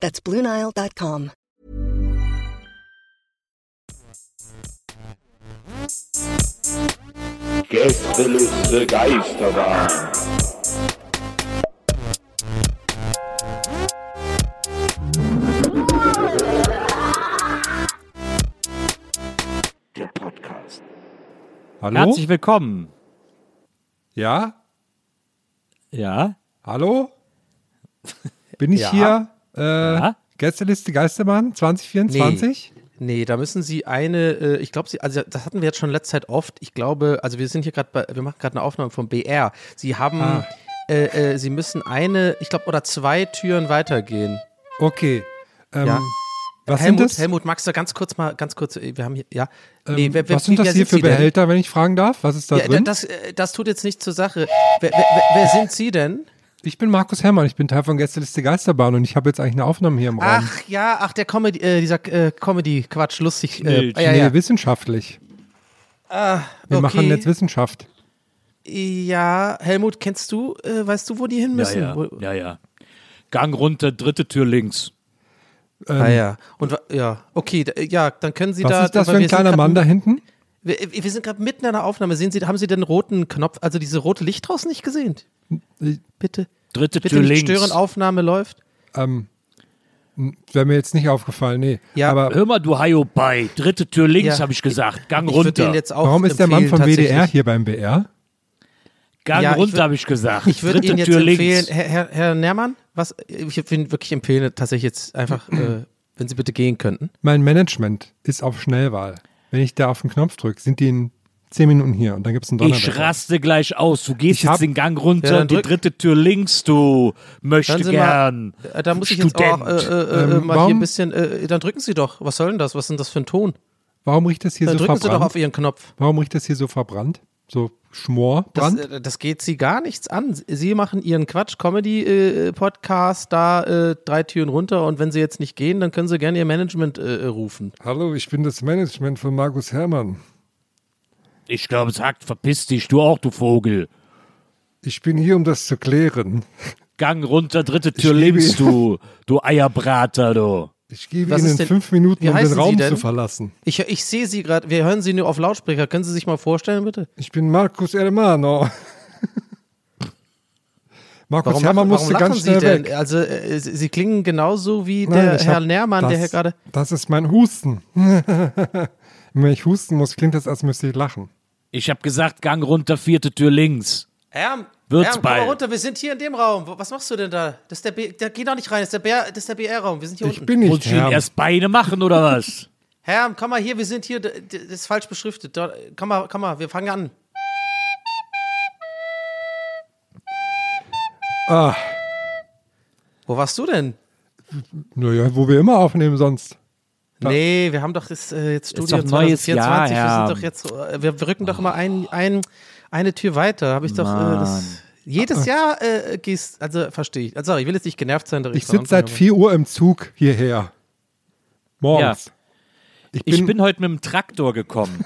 That's BlueNile.com. Gästeliste Geisterbahn. Der Podcast. Hallo? Herzlich willkommen. Ja? Ja. Hallo? Bin ich Ja. hier? Äh, Ja. Gästeliste Geisterbahn 2024? Nee, da müssen Sie eine, äh, ich glaube, Sie, also das hatten wir jetzt schon letzte Zeit oft. Ich glaube, also wir sind hier gerade bei, wir machen gerade eine Aufnahme vom BR. Sie haben, Ah. äh, äh, Sie müssen eine, ich glaube, oder zwei Türen weitergehen. Okay. Ähm, Ja. Was Helmut, sind das? Helmut, magst du ganz kurz mal, ganz kurz, äh, wir haben hier, ja. Ähm, Nee, wer- wer- was sind das hier für Sie denn? Behälter, wenn ich fragen darf? Was ist da Ja, drin? das, äh, das tut jetzt nichts zur Sache. Wer, wer, wer sind Sie denn? Ich bin Markus Herrmann, ich bin Teil von Gästeliste Geisterbahn und ich habe jetzt eigentlich eine Aufnahme hier im Raum. Ach ja, ach der Comedy, äh, dieser äh, Comedy-Quatsch, lustig. Äh, Nee, ah, ja, nee, ja. wissenschaftlich. Ah, Wir okay. machen jetzt Wissenschaft. Ja, Helmut, kennst du, äh, weißt du, wo die hin Ja, müssen? ja. Wo, Ja, ja. Gang runter, dritte Tür links. Ähm, Ah ja. Und ja, okay, da, ja, dann können Sie was da. ist das für ein kleiner Mann da hinten? Wir, wir sind gerade mitten in der Aufnahme. Sehen Sie, haben Sie den roten Knopf, also diese rote Licht draußen nicht gesehen? Bitte. Dritte Bitte Tür nicht links. stören, Aufnahme läuft. Ähm, Wäre mir jetzt nicht aufgefallen, nee. Ja, Aber Hör mal, du Hayo bei. Dritte Tür links, Ja. habe ich gesagt. Gang Ich würde runter. den jetzt auch warum ist der Mann empfehlen, vom WDR tatsächlich. hier beim BR? Gang Ja, ich runter, würd- habe ich gesagt. Ich würde Dritte Ihnen jetzt Tür empfehlen, links. Herr, Herr, Herr Nährmann, was, ich würde Ihnen wirklich empfehlen, tatsächlich jetzt einfach, äh, wenn Sie bitte gehen könnten. Mein Management ist auf Schnellwahl. Wenn ich da auf den Knopf drücke, sind die in zehn Minuten hier und dann gibt es einen Ich Donnerwetter. raste gleich aus. Du gehst Ich hab- jetzt den Gang runter, Ja, dann die dritte Tür links, du möchte gern. mal, äh, da muss ich jetzt auch äh, Student. äh, äh, Ähm, mal hier warum- ein bisschen, äh, dann drücken Sie doch. Was soll denn das? Was ist denn das für ein Ton? Warum riecht das hier Dann so drücken Sie doch verbrannt? auf Ihren Knopf. Warum riecht das hier so verbrannt? So Das, Schmorbrand? äh, das geht Sie gar nichts an. Sie machen Ihren Quatsch-Comedy-Podcast da äh, drei Türen runter und wenn Sie jetzt nicht gehen, dann können Sie gerne Ihr Management äh, rufen. Hallo, ich bin das Management von Markus Herrmann. Ich glaube, sagt, verpiss dich, du auch, du Vogel. Ich bin hier, um das zu klären. Gang runter, dritte Tür links, du, du Eierbrater, du. Ich gebe Was Ihnen denn- fünf Minuten, um den Sie Raum denn? zu verlassen. Ich, ich sehe Sie gerade, wir hören Sie nur auf Lautsprecher. Können Sie sich mal vorstellen, bitte? Ich bin Markus Hermano. Markus Warum, Herrmann warum musste lachen ganz Sie schnell denn? weg. Also, äh, Sie Sie klingen genauso wie Nein, der Herr hab- Nährmann, der das, hier gerade. Das ist mein Husten. Wenn ich husten muss, klingt das, als müsste ich lachen. Ich habe gesagt, Gang runter, vierte Tür links. Herr, Wird's Herr, komm mal bald. runter, wir sind hier in dem Raum. Was machst du denn da? Das ist der, B, der geh doch nicht rein, das ist der, BR, das ist der BR-Raum. Wir sind hier Ich unten. bin Muss nicht ich Ihnen Herr. erst Beine machen oder was? Herr, komm mal hier, wir sind hier, das ist falsch beschriftet. Komm mal, komm mal, wir fangen an. Ah, Wo warst du denn? naja, wo wir immer aufnehmen sonst. Nee, wir haben doch das, äh, jetzt Studio doch neues 2024. Jahr, wir sind doch jetzt, äh, wir, wir rücken doch immer ein, ein, eine Tür weiter. Habe ich doch äh, das, jedes Jahr äh, gehst, also verstehe ich. Also, sorry, ich will jetzt nicht genervt sein. Ich sitze seit 4 Uhr im Zug hierher. Morgens. Ich, bin, Ich bin heute mit dem Traktor gekommen.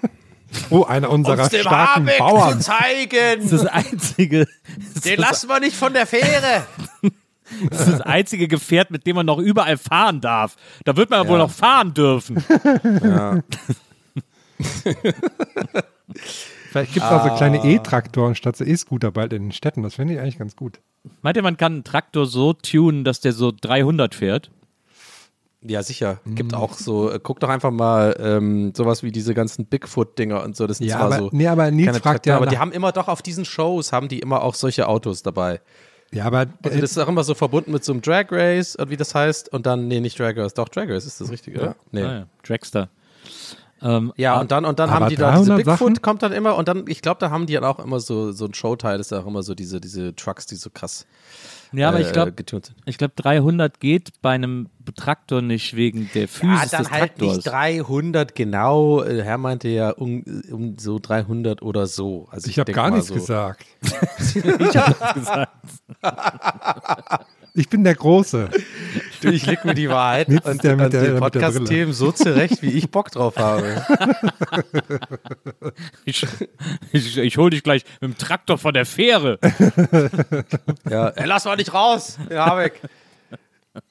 oh, einer unserer Uns dem starken Habeck Bauern. zu zeigen. Das ist das einzige, das Den das, lassen wir nicht von der Fähre. das, ist das einzige Gefährt, mit dem man noch überall fahren darf. Da wird man wohl noch fahren dürfen. Vielleicht gibt es auch so kleine E-Traktoren statt so E-Scooter bald in den Städten. Das finde ich eigentlich ganz gut. Meint ihr, man kann einen Traktor so tunen, dass der so 300 fährt? Ja, sicher. Gibt Mhm. auch so, äh, guck doch einfach mal ähm, sowas wie diese ganzen Bigfoot-Dinger und so. Das sind Ja, zwar aber- so. nee, aber Nils keine fragt Traktoren, ja aber die haben immer doch auf diesen Shows, haben die immer auch solche Autos dabei. Ja, aber Also das ist auch immer so verbunden mit so einem Drag Race und wie das heißt. Und dann, nee, nicht Drag Race, doch Drag Race, ist das richtig, oder? Nee. Ah, ja. Dragster. Ähm, Ja, und dann, und dann haben die da diese 300 Bigfoot Sachen? kommt dann immer und dann, ich glaube, da haben die dann auch immer so, so ein Showteil, das ist auch immer so diese, diese Trucks, die so krass ja, aber ich äh, glaube, getunt sind. ich glaube 300 geht bei einem Traktor nicht wegen der Ja, Physis dann des halt Traktors. nicht 300 genau. Äh, Herr meinte ja um, um so 300 oder so. Also ich habe denk gar nichts so. gesagt. ich habe gesagt. Ich bin der Große. Du, ich leg mir die Wahrheit ist und, der und der- der Podcast-Themen so zurecht, wie ich Bock drauf habe. Ich, ich, ich hol dich gleich mit dem Traktor von der Fähre. Ja, ey, lass mal nicht raus, Herr Habeck.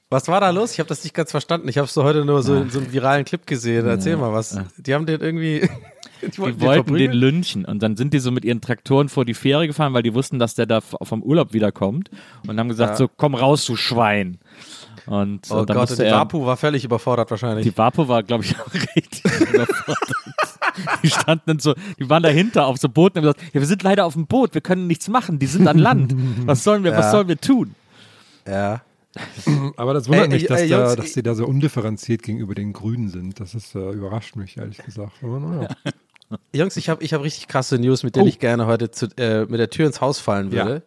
Was war da los? Ich habe das nicht ganz verstanden. Ich habe so heute nur so, so einen viralen Clip gesehen. Erzähl mal was. Die haben den irgendwie. Die Die wollten den lynchen und dann sind die so mit ihren Traktoren vor die Fähre gefahren, weil die wussten, dass der da vom Urlaub wiederkommt und haben gesagt, Ja. so komm raus, du Schwein. Und Oh äh, dann Gott, musste die Vapu war völlig überfordert wahrscheinlich. die Vapo war, glaube ich, auch richtig überfordert. Die standen dann so, die waren dahinter auf so Booten und haben gesagt, ja, wir sind leider auf dem Boot, wir können nichts machen, die sind an Land. Was sollen wir, was Ja. sollen wir tun? ja. Aber das wundert Ey, mich, dass, ey, da, Jungs, dass die da so undifferenziert gegenüber den Grünen sind. Das ist, äh, überrascht mich, ehrlich gesagt. Aber naja. Jungs, ich habe ich hab richtig krasse News, mit denen Oh. ich gerne heute zu, äh, mit der Tür ins Haus fallen würde.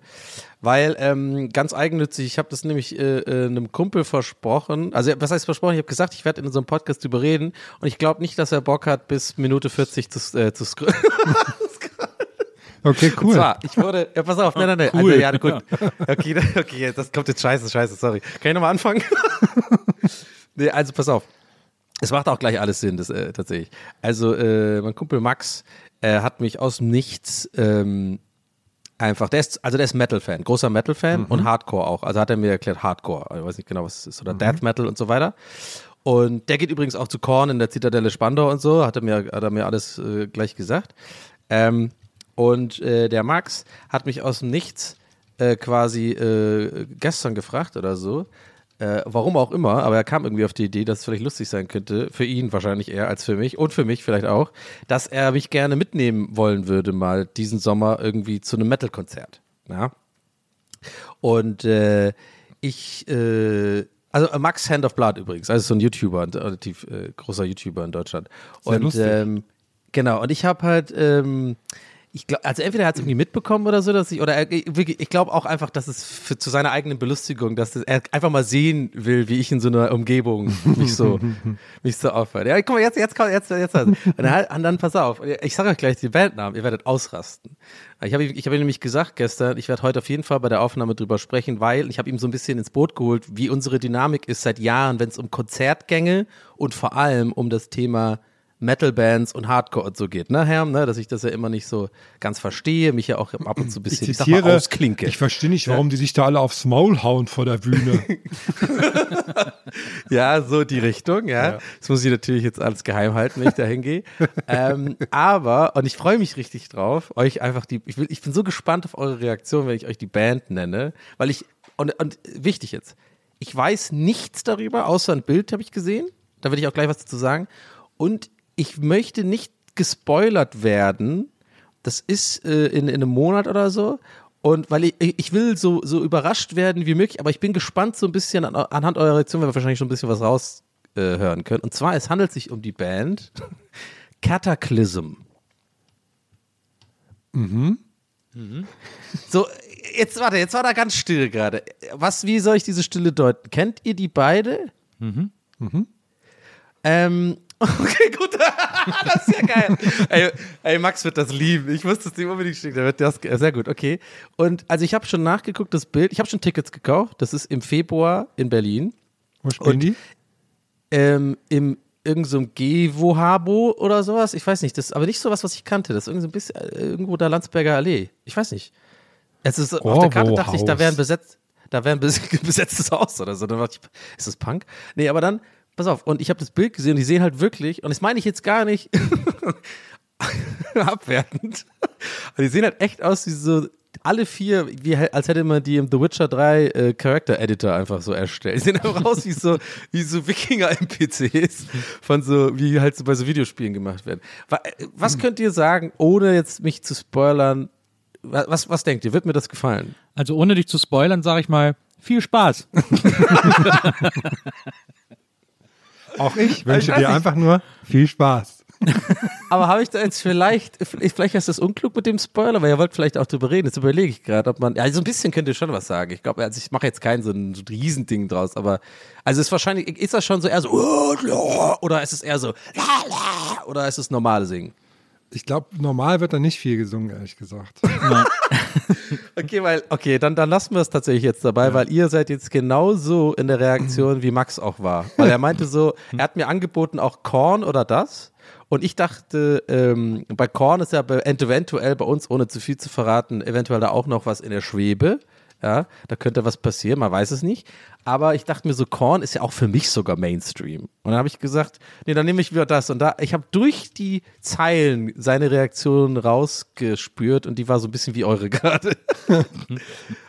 Weil ähm, ganz eigennützig, ich habe das nämlich äh, äh, einem Kumpel versprochen. Also was heißt versprochen? Ich habe gesagt, ich werde in unserem Podcast drüber reden. Und ich glaube nicht, dass er Bock hat, bis Minute 40 zu, äh, zu scrollen. Okay, Und cool. zwar, ich wurde, ja, pass auf, nein, nein, nein. Cool. Also, ja, gut. Okay, okay, das kommt jetzt scheiße, scheiße, sorry. Kann ich nochmal anfangen? nee, also pass auf. Es macht auch gleich alles Sinn, das äh, tatsächlich. Also, äh, mein Kumpel Max äh, hat mich aus dem Nichts ähm, einfach, der ist, also der ist Metal-Fan, großer Metal-Fan und Hardcore auch. Also hat er mir erklärt, Hardcore, ich weiß nicht genau, was es ist, oder Death Metal und so weiter. Und der geht übrigens auch zu Korn in der Zitadelle Spandau und so, hat er mir, hat er mir alles äh, gleich gesagt. Ähm, und äh, der Max hat mich aus dem Nichts äh, quasi äh, gestern gefragt oder so, äh, warum auch immer, aber er kam irgendwie auf die Idee, dass es vielleicht lustig sein könnte, für ihn wahrscheinlich eher als für mich und für mich vielleicht auch, dass er mich gerne mitnehmen wollen würde, mal diesen Sommer irgendwie zu einem Metal-Konzert. Ja. Und äh, ich, äh, also äh, Max Hand of Blood übrigens, also so ein YouTuber, ein relativ äh, großer YouTuber in Deutschland. Sehr und lustig. ähm, genau, und ich habe halt, ähm, ich glaube, also entweder er hat es irgendwie mitbekommen oder so, dass ich, oder er, ich, wirklich, ich glaube auch einfach, dass es für, zu seiner eigenen Belustigung, dass es, er einfach mal sehen will, wie ich in so einer Umgebung mich so, mich so aufhört. Ja, guck mal, jetzt, jetzt, kommt- jetzt, jetzt, jetzt. Und dann, und dann pass auf, ich sage euch gleich die Bandnamen, ihr werdet ausrasten. Ich habe ich hab ihm nämlich gesagt gestern, ich werde heute auf jeden Fall bei der Aufnahme drüber sprechen, weil ich habe ihm so ein bisschen ins Boot geholt, wie unsere Dynamik ist seit Jahren, wenn es um Konzertgänge und vor allem um das Thema Metal-Bands und Hardcore und so geht, ne, Herm, ne, dass ich das ja immer nicht so ganz verstehe, mich ja auch ab und zu ein Ich bisschen, ich, sag mal, zitiere, ausklinke. ich verstehe nicht, warum die sich da alle aufs Maul hauen vor der Bühne. Ja, so die Richtung, ja. Das muss ich natürlich jetzt alles geheim halten, wenn ich da hingehe. ähm, aber, und ich freue mich richtig drauf, euch einfach die, ich, will, ich bin so gespannt auf eure Reaktion, wenn ich euch die Band nenne, weil ich, und, und wichtig jetzt, ich weiß nichts darüber, außer ein Bild habe ich gesehen, da will ich auch gleich was dazu sagen. Und ich möchte nicht gespoilert werden, das ist äh, in, in einem Monat oder so. Und weil ich, ich will so, so überrascht werden wie möglich, aber ich bin gespannt so ein bisschen an, anhand eurer Reaktion, wenn wir wahrscheinlich schon ein bisschen was raushören äh, können. Und zwar, es handelt sich um die Band Cataclysm. Mhm. So, jetzt warte, jetzt war da ganz still gerade. Was, wie soll ich diese Stille deuten? Kennt ihr die beide? Mhm. Ähm, okay, gut. das ist ja geil. ey, ey, Max wird das lieben. Ich muss das ihm unbedingt schicken. Der wird das, sehr gut, okay. Und also ich habe schon nachgeguckt, das Bild. Ich habe schon Tickets gekauft. Das ist im Februar in Berlin. Wo spielen Und- die? Ähm, Im irgend so ein Gevohabo oder sowas. Ich weiß nicht. Das ist aber nicht sowas, was ich kannte. Das ist irgendwie so ein bisschen äh, irgendwo da Landsberger Allee. Ich weiß nicht. Es ist auf der Karte dachte ich, da wäre ein besetzt, da wäre ein bes- besetztes Haus oder so. Dann dachte ich, ist das Punk? Nee, aber dann, pass auf, und ich habe das Bild gesehen und die sehen halt wirklich, und das meine ich jetzt gar nicht abwertend, aber die sehen halt echt aus wie so, alle vier, wie, als hätte man die im The Witcher 3 äh, Character Editor einfach so erstellt. Die sehen einfach aus wie so, wie so Wikinger-NPCs von so, wie halt so bei so Videospielen gemacht werden. Äh, Was könnt ihr sagen, ohne jetzt mich zu spoilern? Wa- Was, was denkt ihr? Wird mir das gefallen? Also ohne dich zu spoilern, sage ich mal, viel Spaß. Auch ich wünsche weiß dir nicht. einfach nur viel Spaß. Aber habe ich da jetzt vielleicht, vielleicht ist das unklug mit dem Spoiler, weil ihr wollt vielleicht auch drüber reden. Jetzt überlege ich gerade, ob man, ja, so ein bisschen könnt ihr schon was sagen. Ich glaube, also ich mache jetzt kein so ein so ein Riesending draus, aber, also ist wahrscheinlich, ist das schon so eher so, oder ist es eher so, oder ist es normale Singen? Ich glaube, normal wird da nicht viel gesungen, ehrlich gesagt. Okay, weil, okay, dann, dann lassen wir es tatsächlich jetzt dabei, weil ihr seid jetzt genauso in der Reaktion, wie Max auch war. Weil er meinte so, er hat mir angeboten, auch Korn oder das. Und ich dachte, ähm, bei Korn ist ja eventuell bei uns, ohne zu viel zu verraten, eventuell da auch noch was in der Schwebe. Ja, da könnte was passieren, man weiß es nicht. Aber ich dachte mir so, Korn ist ja auch für mich sogar Mainstream. Und dann habe ich gesagt, nee, dann nehme ich wieder das. Und da, ich habe durch die Zeilen seine Reaktion rausgespürt und die war so ein bisschen wie eure gerade.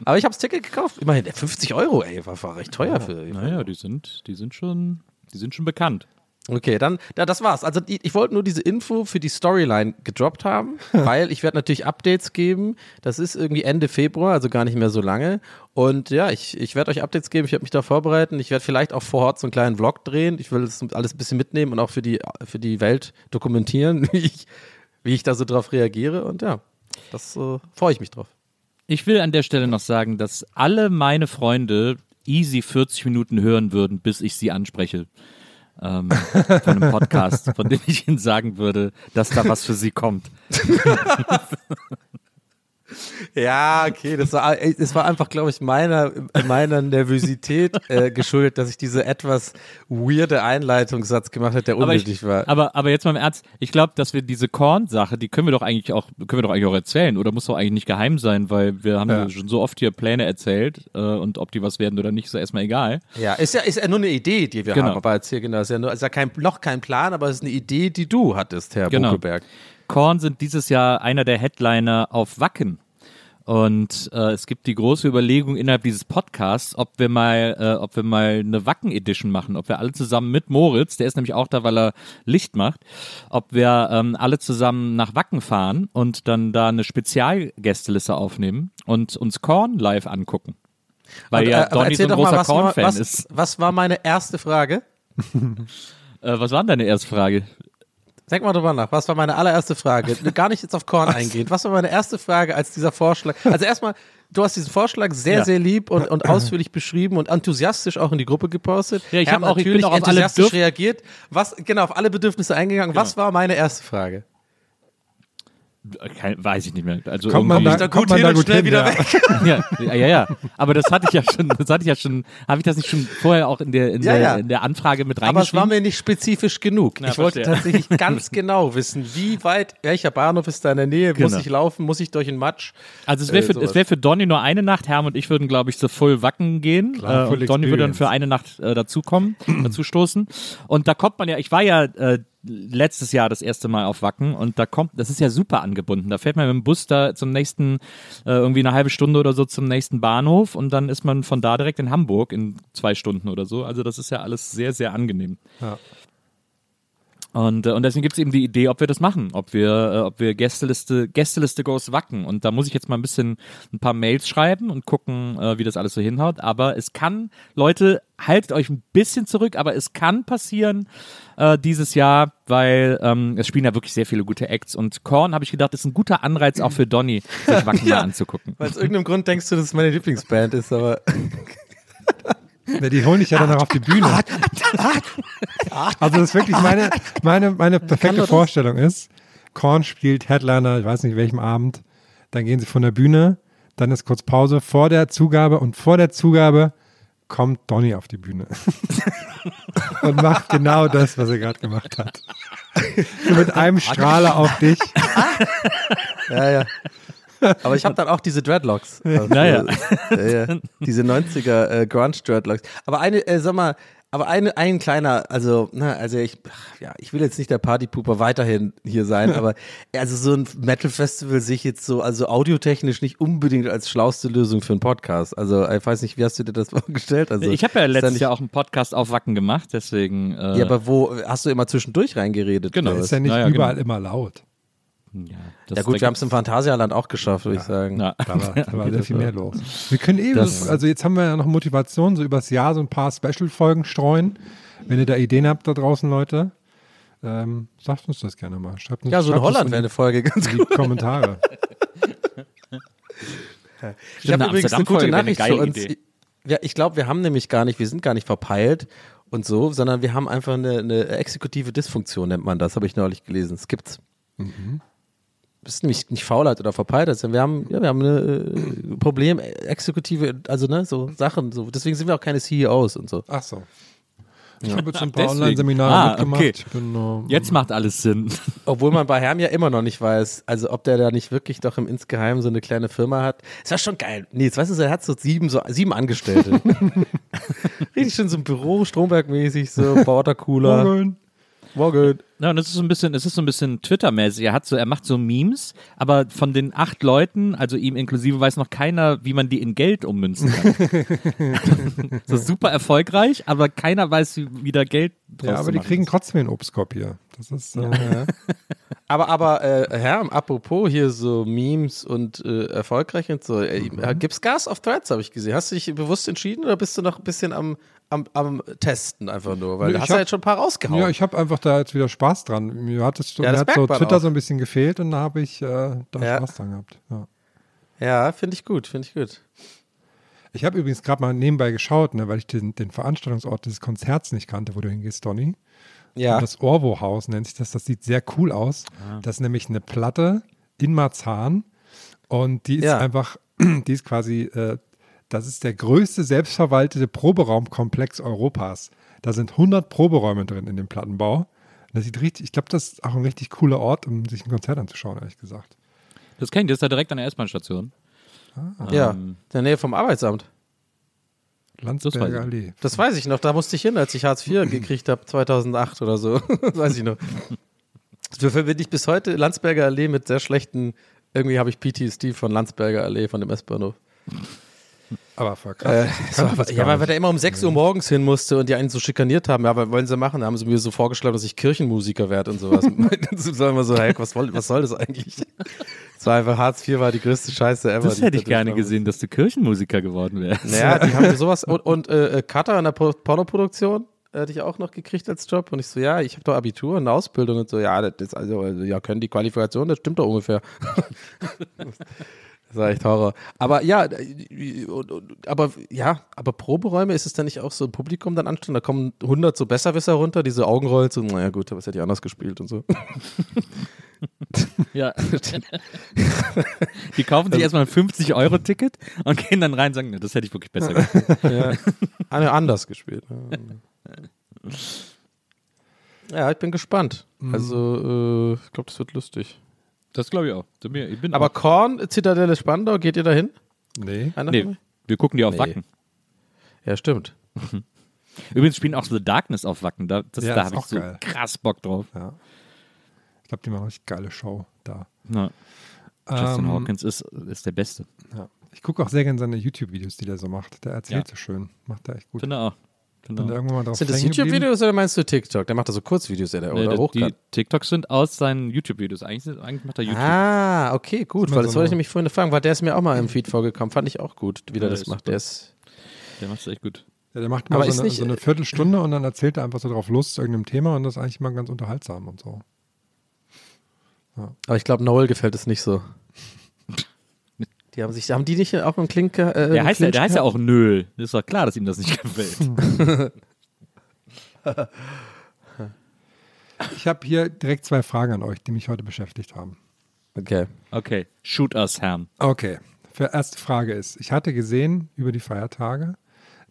Aber ich habe das Ticket gekauft. Immerhin 50 Euro, ey, war, war recht teuer für. Naja, die sind, die sind schon, die sind schon bekannt. Okay, dann, ja, das war's. Also die, ich wollte nur diese Info für die Storyline gedroppt haben, weil ich werde natürlich Updates geben. Das ist irgendwie Ende Februar, also gar nicht mehr so lange. Und ja, ich, ich werde euch Updates geben, ich werde mich da vorbereiten. Ich werde vielleicht auch vor Ort so einen kleinen Vlog drehen. Ich will das alles ein bisschen mitnehmen und auch für die, für die Welt dokumentieren, wie ich, wie ich da so drauf reagiere. Und ja, das äh, freue ich mich drauf. Ich will an der Stelle noch sagen, dass alle meine Freunde easy 40 Minuten hören würden, bis ich sie anspreche. Ähm, von einem Podcast, von dem ich ihnen sagen würde, dass da was für sie kommt. Ja, okay, das war, ey, das war einfach, glaube ich, meiner, meiner Nervosität äh, geschuldet, dass ich diese etwas weirde Einleitungssatz gemacht habe, der Aber, unnötig ich, war. aber, aber jetzt mal im Ernst, ich glaube, dass wir diese Korn-Sache, die können wir doch eigentlich auch, können wir doch eigentlich auch erzählen oder muss doch eigentlich nicht geheim sein, weil wir haben Ja. schon so oft hier Pläne erzählt äh, und ob die was werden oder nicht, ist ja erstmal egal. Ja, ist ja, ist ja nur eine Idee, die wir Genau. haben. Aber jetzt hier, genau, ist ja, nur, ist ja kein, noch kein Plan, aber es ist eine Idee, die du hattest, Herr Genau. Buckelberg. Korn sind dieses Jahr einer der Headliner auf Wacken. Und äh, es gibt die große Überlegung innerhalb dieses Podcasts, ob wir mal, äh, ob wir mal eine Wacken-Edition machen, ob wir alle zusammen mit Moritz, der ist nämlich auch da, weil er Licht macht, ob wir ähm, alle zusammen nach Wacken fahren und dann da eine Spezialgästeliste aufnehmen und uns Korn live angucken. Weil ja äh, aber Donny so ein großer was, war, Korn-Fan ist. was war meine erste Frage? Äh, was war denn deine erste Frage? Denk mal drüber nach. Was war meine allererste Frage? Gar nicht jetzt auf Korn eingehend. Was war meine erste Frage, als dieser Vorschlag? Also erstmal, du hast diesen Vorschlag sehr, Ja. sehr lieb und, und ausführlich beschrieben und enthusiastisch auch in die Gruppe gepostet. Ja, ich Herr hab auch- natürlich auch auf enthusiastisch reagiert. Was, genau, auf alle Bedürfnisse eingegangen. Was war meine erste Frage? Kein, weiß ich nicht mehr. Also Kommt man irgendwie- da, kommt man da gut hin, ja. ja, ja, ja, ja. Aber das hatte ich ja schon, das hatte ich ja schon, habe ich das nicht schon vorher auch in der, in Ja, der, ja. In der Anfrage mit Aber es war reingeschrieben? mir nicht spezifisch genug. Ich wollte verstehe. tatsächlich ganz genau wissen, wie weit, welcher Bahnhof ist da in der Nähe, muss Genau. ich laufen, muss ich durch den Matsch? Also es wäre äh, für, sowas. es wär für Donny nur eine Nacht, Herm und ich würden, glaube ich, so voll Wacken gehen. Klar, äh, Donny würde dann für eine Nacht äh, dazukommen, dazustoßen. Und da kommt man ja, ich war ja äh, letztes Jahr das erste Mal auf Wacken und da kommt, das ist ja super angebunden. Da fährt man mit dem Bus da zum nächsten, äh, irgendwie eine halbe Stunde oder so zum nächsten Bahnhof und dann ist man von da direkt in Hamburg in zwei Stunden oder so. Also das ist ja alles sehr, sehr angenehm. Ja. Und, äh, und deswegen gibt es eben die Idee, ob wir das machen, ob wir, äh, ob wir Gästeliste, Gästeliste Goes Wacken. Und da muss ich jetzt mal ein bisschen ein paar Mails schreiben und gucken, äh, wie das alles so hinhaut. Aber es kann, Leute, haltet euch ein bisschen zurück, aber es kann passieren äh, dieses Jahr, weil ähm, es spielen ja wirklich sehr viele gute Acts. Und Korn, habe ich gedacht, ist ein guter Anreiz auch für Donny, sich Wacken Ja. mal anzugucken. Weil aus irgendeinem Grund denkst du, dass es meine Lieblingsband ist, aber die holen dich ja dann auch auf die Bühne. Also das ist wirklich meine, meine, meine perfekte Vorstellung ist, Korn spielt Headliner, ich weiß nicht welchem Abend, dann gehen sie von der Bühne, dann ist kurz Pause vor der Zugabe und vor der Zugabe kommt Donny auf die Bühne und macht genau das, was er gerade gemacht hat. Mit einem Strahler auf dich. ja, ja. Aber ich habe dann auch diese Dreadlocks. Also, Naja. äh, ja, diese 90er äh, Grunge Dreadlocks. Aber eine, äh, sag mal, aber eine, ein kleiner, also, na, also ich, ach, ja, ich will jetzt nicht der Partypooper weiterhin hier sein, aber also so ein Metal-Festival sehe ich jetzt so, also audiotechnisch nicht unbedingt als schlauste Lösung für einen Podcast. Also ich weiß nicht, wie hast du dir das vorgestellt? Also, ich habe ja letztes nicht- Jahr auch einen Podcast auf Wacken gemacht, deswegen. Äh, Ja, aber wo hast du immer zwischendurch reingeredet? Genau. Ist ja nicht Naja, überall genau. immer laut. Ja, das, Ja gut, wir haben es im Phantasialand auch geschafft, würde ich sagen. Ja. Da war, da war sehr viel mehr los. Wir können eben, Das- also jetzt haben wir ja noch Motivation, so übers Jahr so ein paar Special-Folgen streuen. Wenn ihr da Ideen habt da draußen, Leute, ähm, sagt uns das gerne mal. Schreibt uns, Ja, so in Holland wäre eine Folge ganz in gut. die Kommentare. Ich habe eine übrigens eine gute wäre eine Nachricht für uns. Idee. Ja, ich glaube, wir haben nämlich gar nicht, wir sind gar nicht verpeilt und so, sondern wir haben einfach eine, eine exekutive Dysfunktion, nennt man das, habe ich neulich gelesen. Es gibt's. Mhm. Das ist nämlich nicht Faulheit oder Verpeiltheit, sondern wir haben, ja, wir haben eine äh, Problem, exekutive, also ne, so Sachen, so. Deswegen sind wir auch keine CEOs und so. Ach so. Ich habe jetzt ein paar. Online-Seminare Ah, mitgemacht. okay. Bin, äh, Jetzt macht alles Sinn. Obwohl man bei Herm ja immer noch nicht weiß, also ob der da nicht wirklich doch im Insgeheim so eine kleine Firma hat. Es war schon geil. Nee, jetzt weißt du, er hat so sieben, so sieben Angestellte. Richtig schön so ein Büro, Stromberg-mäßig, so Watercooler. Morgen. Morgen. Ja, und es ist so ein bisschen, es ist so ein bisschen Twitter-mäßig. Er hat so, er macht so Memes, aber von den acht Leuten, also ihm inklusive, weiß noch keiner, wie man die in Geld ummünzen kann. so super erfolgreich, aber keiner weiß, wie, wie da Geld draus Ja, aber die kriegen ist. trotzdem einen Obstkorb hier. Das ist, äh, Aber, aber, äh, Herm, apropos hier so Memes und äh, erfolgreich und so, äh, gibt's Gas auf Threads, habe ich gesehen. Hast du dich bewusst entschieden oder bist du noch ein bisschen am, am, am Testen einfach nur? Weil Nee, du hast ja hab- jetzt schon ein paar rausgehauen. ja, ich habe einfach da jetzt wieder Spaß dran. Mir hat, es, Ja, mir das hat so Twitter auch. so ein bisschen gefehlt und da habe ich äh, da Ja. Spaß dran gehabt. Ja. ja, finde ich gut, finde ich gut. Ich habe übrigens gerade mal nebenbei geschaut, ne, weil ich den, den Veranstaltungsort des Konzerts nicht kannte, wo du hingehst, Donny. Ja. Und das Orwo-Haus nennt sich das. Das sieht sehr cool aus. Das ist nämlich eine Platte in Marzahn und die ist Ja. einfach, die ist quasi, äh, das ist der größte selbstverwaltete Proberaumkomplex Europas. Da sind 100 Proberäume drin in dem Plattenbau. Das sieht richtig, ich glaube, das ist auch ein richtig cooler Ort, um sich ein Konzert anzuschauen, ehrlich gesagt. Das kennt ihr, das ist da direkt an der S-Bahn-Station. ja, Ähm, in der Nähe vom Arbeitsamt. Landsberger ich. Allee. Das weiß ich noch, da musste ich hin, als ich Hartz IV gekriegt habe, 2008 oder so. Das weiß ich noch. Dafür verbinde ich bis heute Landsberger Allee mit sehr schlechten, irgendwie habe ich PTSD von Landsberger Allee, von dem S-Bahnhof. Aber voll krass. Äh, war, ja, weil wir da immer um 6 Uhr morgens hin musste und die einen so schikaniert haben. Ja, was wollen sie machen? Da haben sie mir so vorgeschlagen, dass ich Kirchenmusiker werde und sowas. das war immer so, hey, was, soll- was soll das eigentlich? Es war einfach, Hartz IV war die größte Scheiße ever. das hätte ich gerne gesehen, dass du Kirchenmusiker geworden wärst. Naja, die haben sowas und, und äh, Cutter in der Pro- Pornoproduktion äh, hatte ich auch noch gekriegt als Job und ich so, ja, ich habe doch Abitur und Ausbildung und so, ja, das ist also, also, ja, können die Qualifikation, das stimmt doch ungefähr. das war echt Horror. Aber ja, aber ja, aber Proberäume ist es dann nicht auch so im Publikum dann anstehen, da kommen 100 so Besserwisser runter, diese Augenrollen, so, naja gut, was hätte ich anders gespielt und so. Ja. Die kaufen sich erstmal ein 50-Euro-Ticket und gehen dann rein und sagen, ne, das hätte ich wirklich besser gemacht. ja, anders gespielt. Ja, ich bin gespannt. Also, äh, ich glaube, das wird lustig. Das glaube ich auch. Ich bin Aber auch. Korn, Zitadelle Spandau, geht ihr dahin? Nee. Einer von Nee, euch? wir gucken die auf Nee. Wacken. Ja, stimmt. Übrigens spielen auch The Darkness auf Wacken. Da, das, Ja, da ist habe ich auch so geil. krass Bock drauf. Ja. Ich glaube, die machen eine richtig geile Show da. Ja. Justin Ähm, Hawkins ist, ist der Beste. Ja. Ich gucke auch sehr gerne seine YouTube-Videos, die der so macht. Der erzählt Ja. so schön. Macht er echt gut. Finde auch. Finde Bin irgendwann mal drauf Sind das. YouTube-Videos oder meinst du TikTok? Der macht da so Kurzvideos, der, Nee, oder das- die. TikToks sind aus seinen YouTube-Videos. Eigentlich, sind- eigentlich macht er YouTube. Ah, okay, gut. Ist Weil immer das so wollte ich nämlich vorhin fragen, weil der ist mir auch mal im Feed vorgekommen. Fand ich auch gut, wie der Ja, das ist macht. Der ist. Der macht es echt gut. Ja, der macht Aber immer so eine, nicht- so eine Viertelstunde und dann erzählt er einfach so drauf los zu irgendeinem Thema und das ist eigentlich mal ganz unterhaltsam und so. Aber ich glaube, Noel gefällt es nicht so. Die haben sich, haben die nicht auch einen Klinker? Äh, Der einen heißt, ja, der heißt ja auch Nöl. Ist doch klar, dass ihm das nicht gefällt. Ich habe hier direkt zwei Fragen an euch, die mich heute beschäftigt haben. Okay. Okay, shoot us, Herrn. Okay. Für erste Frage ist, ich hatte gesehen über die Feiertage,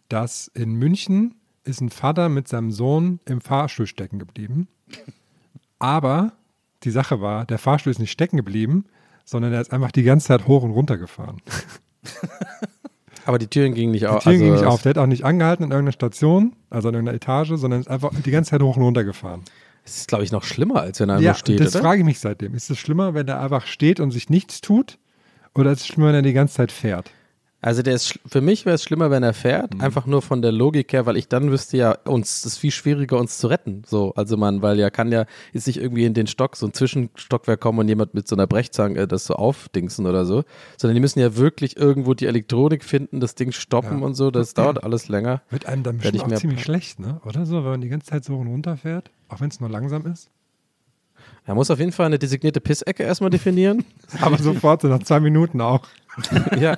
dass in München ist ein Vater mit seinem Sohn im Fahrstuhl stecken geblieben. Aber die Sache war, der Fahrstuhl ist nicht stecken geblieben, sondern er ist einfach die ganze Zeit hoch und runter gefahren. Aber die Türen gingen nicht Die auf. Tür ging also nicht auf. Der hat auch nicht angehalten in irgendeiner Station, also an irgendeiner Etage, sondern ist einfach die ganze Zeit hoch und runter gefahren. Das ist, glaube ich, noch schlimmer, als wenn er ja, steht, das oder? frage ich mich seitdem. Ist es schlimmer, wenn er einfach steht und sich nichts tut? Oder ist es schlimmer, wenn er die ganze Zeit fährt? Also der ist für mich wäre es schlimmer, wenn er fährt, Mhm. einfach nur von der Logik her, weil ich dann wüsste ja, uns es ist viel schwieriger, uns zu retten. So, also man, weil ja kann ja ist nicht irgendwie in den Stock so ein Zwischenstockwerk kommen und jemand mit so einer Brechzange das so aufdingsen oder so, sondern die müssen ja wirklich irgendwo die Elektronik finden, das Ding stoppen Ja. und so. Das dauert alles länger. Wird einem dann bestimmt ich auch ziemlich schlecht, ne? Oder so, wenn man die ganze Zeit so hoch und runter fährt, auch wenn es nur langsam ist. Er muss auf jeden Fall eine designierte Pissecke erstmal definieren. Aber sofort, so nach zwei Minuten auch. ja,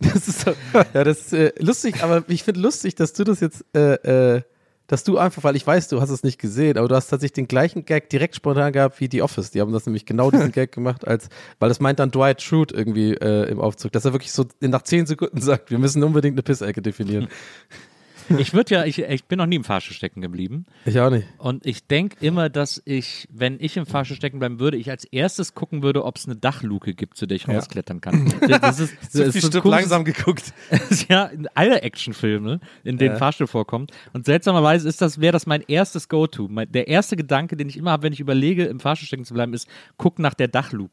das ist ja, das ist äh, lustig, aber ich finde lustig, dass du das jetzt, äh, äh, dass du einfach, weil ich weiß, du hast es nicht gesehen, aber du hast tatsächlich den gleichen Gag direkt spontan gehabt wie die Office. Die haben das nämlich genau diesen Gag gemacht, als, weil das meint dann Dwight Schrute irgendwie äh, im Aufzug, dass er wirklich so nach zehn Sekunden sagt, wir müssen unbedingt eine Pissecke definieren. Ich würde ja, ich, ich bin noch nie im Fahrstuhl stecken geblieben. Ich auch nicht. Und ich denke immer, dass ich, wenn ich im Fahrstuhl stecken bleiben würde, ich als erstes gucken würde, ob es eine Dachluke gibt, zu der ich Ja. rausklettern kann. Das, das ist, das ist so ein komisches- geguckt. ja, in alle Actionfilme, in denen Ja. Fahrstuhl vorkommt. Und seltsamerweise ist das, wäre das mein erstes Go-To. Der erste Gedanke, den ich immer habe, wenn ich überlege, im Fahrstuhl stecken zu bleiben, ist, guck nach der Dachluke.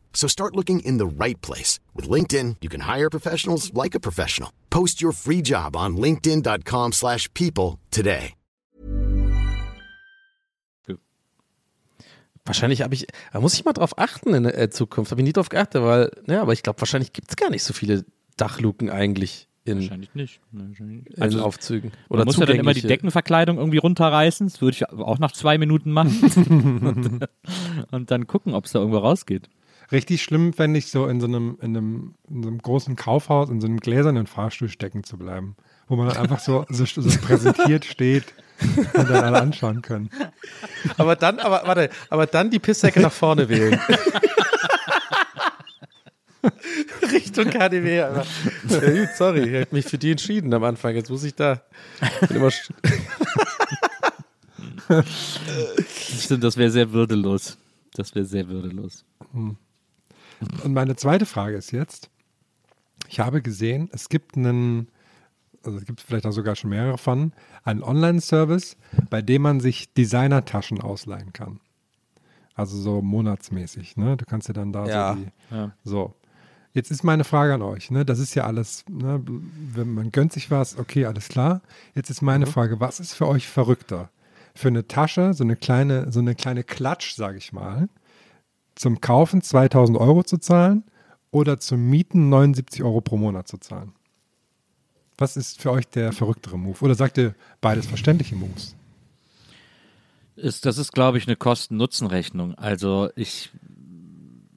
So start looking in the right place. With LinkedIn, you can hire professionals like a professional. Post your free job on linkedin.com/people slash people today. Wahrscheinlich habe ich, da muss ich mal drauf achten in der äh, Zukunft. Habe ich nie drauf geachtet, weil, ja, aber ich glaube, wahrscheinlich gibt es gar nicht so viele Dachluken eigentlich in, Wahrscheinlich nicht. Nicht. in Also, Aufzügen. man Oder muss ja dann immer die Deckenverkleidung irgendwie runterreißen. Das würde ich auch nach zwei Minuten machen. und, und dann gucken, ob es da irgendwo rausgeht. Richtig schlimm fände ich so in so einem, in einem, in so einem großen Kaufhaus, in so einem gläsernen Fahrstuhl stecken zu bleiben, wo man dann einfach so, so, so präsentiert steht und dann alle anschauen können. Aber dann, aber warte, aber dann die Pisssäcke nach vorne wählen. Richtung KDW. Ja, gut, sorry, ich habe mich für die entschieden am Anfang. Jetzt muss ich da. Bin immer Stimmt, das wäre sehr würdelos. Das wäre sehr würdelos. Und meine zweite Frage ist jetzt, ich habe gesehen, es gibt einen, also es gibt vielleicht auch sogar schon mehrere von, einen Online-Service, bei dem man sich Designertaschen ausleihen kann. Also so monatsmäßig, ne? Du kannst ja dann da Ja. so die, Ja. so. Jetzt ist meine Frage an euch, ne? Das ist ja alles, ne? Wenn man gönnt sich was, okay, alles klar. Jetzt ist meine Frage, was ist für euch verrückter? Für eine Tasche, so eine kleine, so eine kleine Klatsch, sage ich mal, zum Kaufen 2000 Euro zu zahlen oder zum Mieten 79 Euro pro Monat zu zahlen? Was ist für euch der verrücktere Move? Oder sagt ihr beides verständliche Moves? Ist, das ist, glaube ich, eine Kosten-Nutzen-Rechnung. Also ich,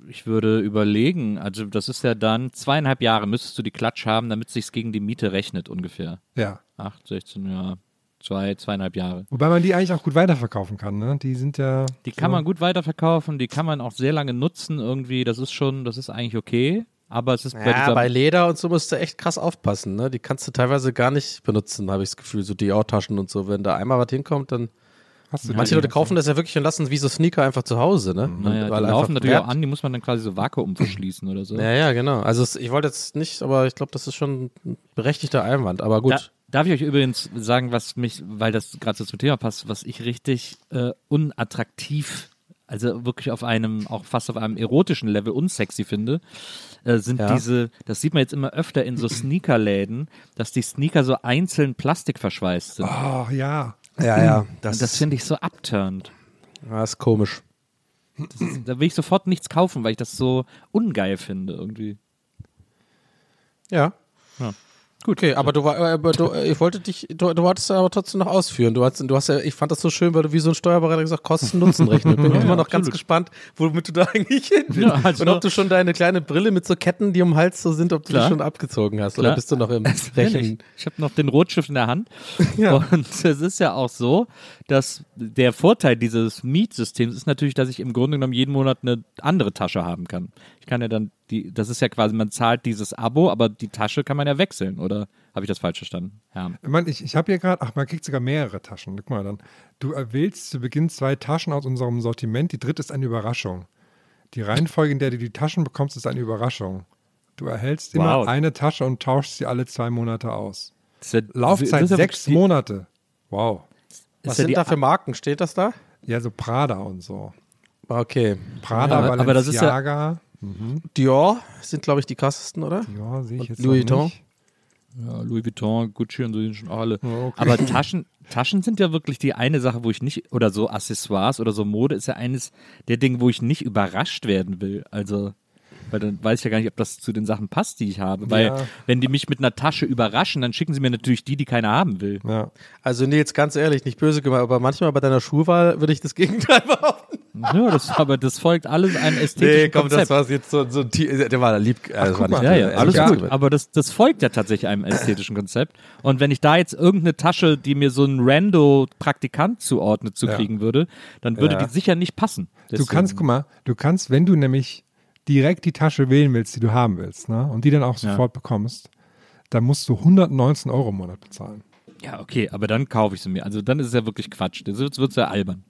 ich würde überlegen, also das ist ja dann zweieinhalb Jahre müsstest du die Klatsch haben, damit es sich gegen die Miete rechnet ungefähr. Ja. Acht, 16, ja, zwei, zweieinhalb Jahre. Wobei man die eigentlich auch gut weiterverkaufen kann, ne? Die sind ja. Die kann so- man gut weiterverkaufen, die kann man auch sehr lange nutzen irgendwie. Das ist schon, das ist eigentlich okay. Aber es ist bei Ja, bei Leder und so musst du echt krass aufpassen. Ne? Die kannst du teilweise gar nicht benutzen, habe ich das Gefühl. So Dior-Taschen und so. Wenn da einmal was hinkommt, dann. Hast du Manche Leute kaufen das ja wirklich und lassen wie so Sneaker einfach zu Hause. Ne? naja, Weil die laufen natürlich auch an, die muss man dann quasi so Vakuum verschließen oder so. Ja, ja, genau. Also es, ich wollte jetzt nicht, aber ich glaube, das ist schon ein berechtigter Einwand. Aber gut. Da, darf ich euch übrigens sagen, was mich, weil das gerade so zum Thema passt, was ich richtig äh, unattraktiv, also wirklich auf einem, auch fast auf einem erotischen Level unsexy finde, äh, sind Ja. diese, das sieht man jetzt immer öfter in so Sneakerläden, dass die Sneaker so einzeln Plastik verschweißt sind. Oh, ja. Ja, ja. Und das finde ich so abturnt. Das ist komisch. Das ist, da will ich sofort nichts kaufen, weil ich das so ungeil finde irgendwie. Ja. Ja. Gut. Okay, aber du war, aber du, ich wollte dich, du, du wolltest aber trotzdem noch ausführen. Du hast, du hast ja, ich fand das so schön, weil du wie so ein Steuerberater gesagt Kosten-Nutzen rechnen. Bin Ja, immer noch ganz absolut. gespannt, womit du da eigentlich hin willst. Ja, also- Und ob du schon deine kleine Brille mit so Ketten, die um den Hals so sind, ob du die schon abgezogen hast. Oder Klar. bist du noch im Ich, Rechnen? ich habe noch den Rotstift in der Hand. Ja. Und es ist ja auch so, dass der Vorteil dieses Mietsystems ist natürlich, dass ich im Grunde genommen jeden Monat eine andere Tasche haben kann. Ich kann ja dann die, das ist ja quasi, man zahlt dieses Abo, aber die Tasche kann man ja wechseln, oder habe ich das falsch verstanden? Ja. Ich, mein, ich, ich habe hier gerade, ach, man kriegt sogar mehrere Taschen. Guck mal dann. Du wählst zu Beginn zwei Taschen aus unserem Sortiment. Die dritte ist eine Überraschung. Die Reihenfolge, in der du die Taschen bekommst, ist eine Überraschung. Du erhältst immer Wow. eine Tasche und tauschst sie alle zwei Monate aus. Ja, Laufzeit ja sechs die- Monate. Wow. Was ja sind die- da für Marken? Steht das da? Ja, so Prada und so. Okay. Prada, Ja, aber- aber das ist ja- Balenciaga. Dior sind, glaube ich, die krassesten, oder? Ja, sehe ich Und jetzt Louis Vuitton? nicht. Ja, Louis Vuitton, Gucci und so sind schon alle. okay. Aber Taschen, Taschen sind ja wirklich die eine Sache, wo ich nicht, oder so Accessoires oder so Mode ist ja eines der Dinge, wo ich nicht überrascht werden will. Also, weil dann weiß ich ja gar nicht, ob das zu den Sachen passt, die ich habe. Weil, Ja. wenn die mich mit einer Tasche überraschen, dann schicken sie mir natürlich die, die keiner haben will. Ja. Also Nils, ganz ehrlich, nicht böse gemeint, aber manchmal bei deiner Schulwahl würde ich das Gegenteil behaupten. Ja, das, aber das folgt alles einem ästhetischen Nee, komm, das Konzept. war jetzt so, so der war lieb. Also guck war nicht. Ja, ja, also alles gut. Aber das, das folgt ja tatsächlich einem ästhetischen Konzept. Und wenn ich da jetzt irgendeine Tasche, die mir so ein Rando-Praktikant zuordnet, zu Ja. kriegen würde, dann würde Ja. die sicher nicht passen. Du kannst, guck mal, du kannst, wenn du nämlich direkt die Tasche wählen willst, die du haben willst, ne, und die dann auch Ja. sofort bekommst, dann musst du 119 Euro im Monat bezahlen. Ja, okay, aber dann kaufe ich sie mir. Also dann ist es ja wirklich Quatsch. Das wird, ja albern.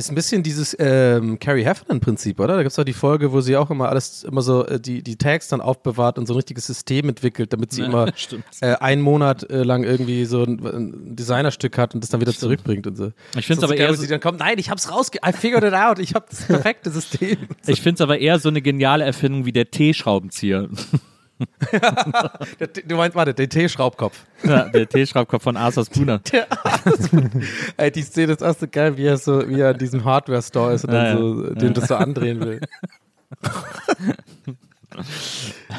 Ist ein bisschen dieses ähm, Carrie Heffernan-Prinzip, oder? Da gibt es auch die Folge, wo sie auch immer alles, immer so äh, die, die Tags dann aufbewahrt und so ein richtiges System entwickelt, damit sie Ja, immer stimmt. äh, einen Monat äh, lang irgendwie so ein, ein Designerstück hat und das dann wieder zurückbringt und so. Ich find's So aber geil, eher wo so- sie dann kommt, nein, ich hab's rausge... I figured it out, ich hab das perfekte System. Ich finde es aber eher so eine geniale Erfindung wie der T-Schraubenzieher. Der, du meinst, warte, den T-Schraubkopf. ja, der T-Schraubkopf von Spooner. Der Ey, die Szene ist auch so geil, wie er so, wie er in diesem Hardware-Store ist und Ja, dann ja. so, den das so andrehen will.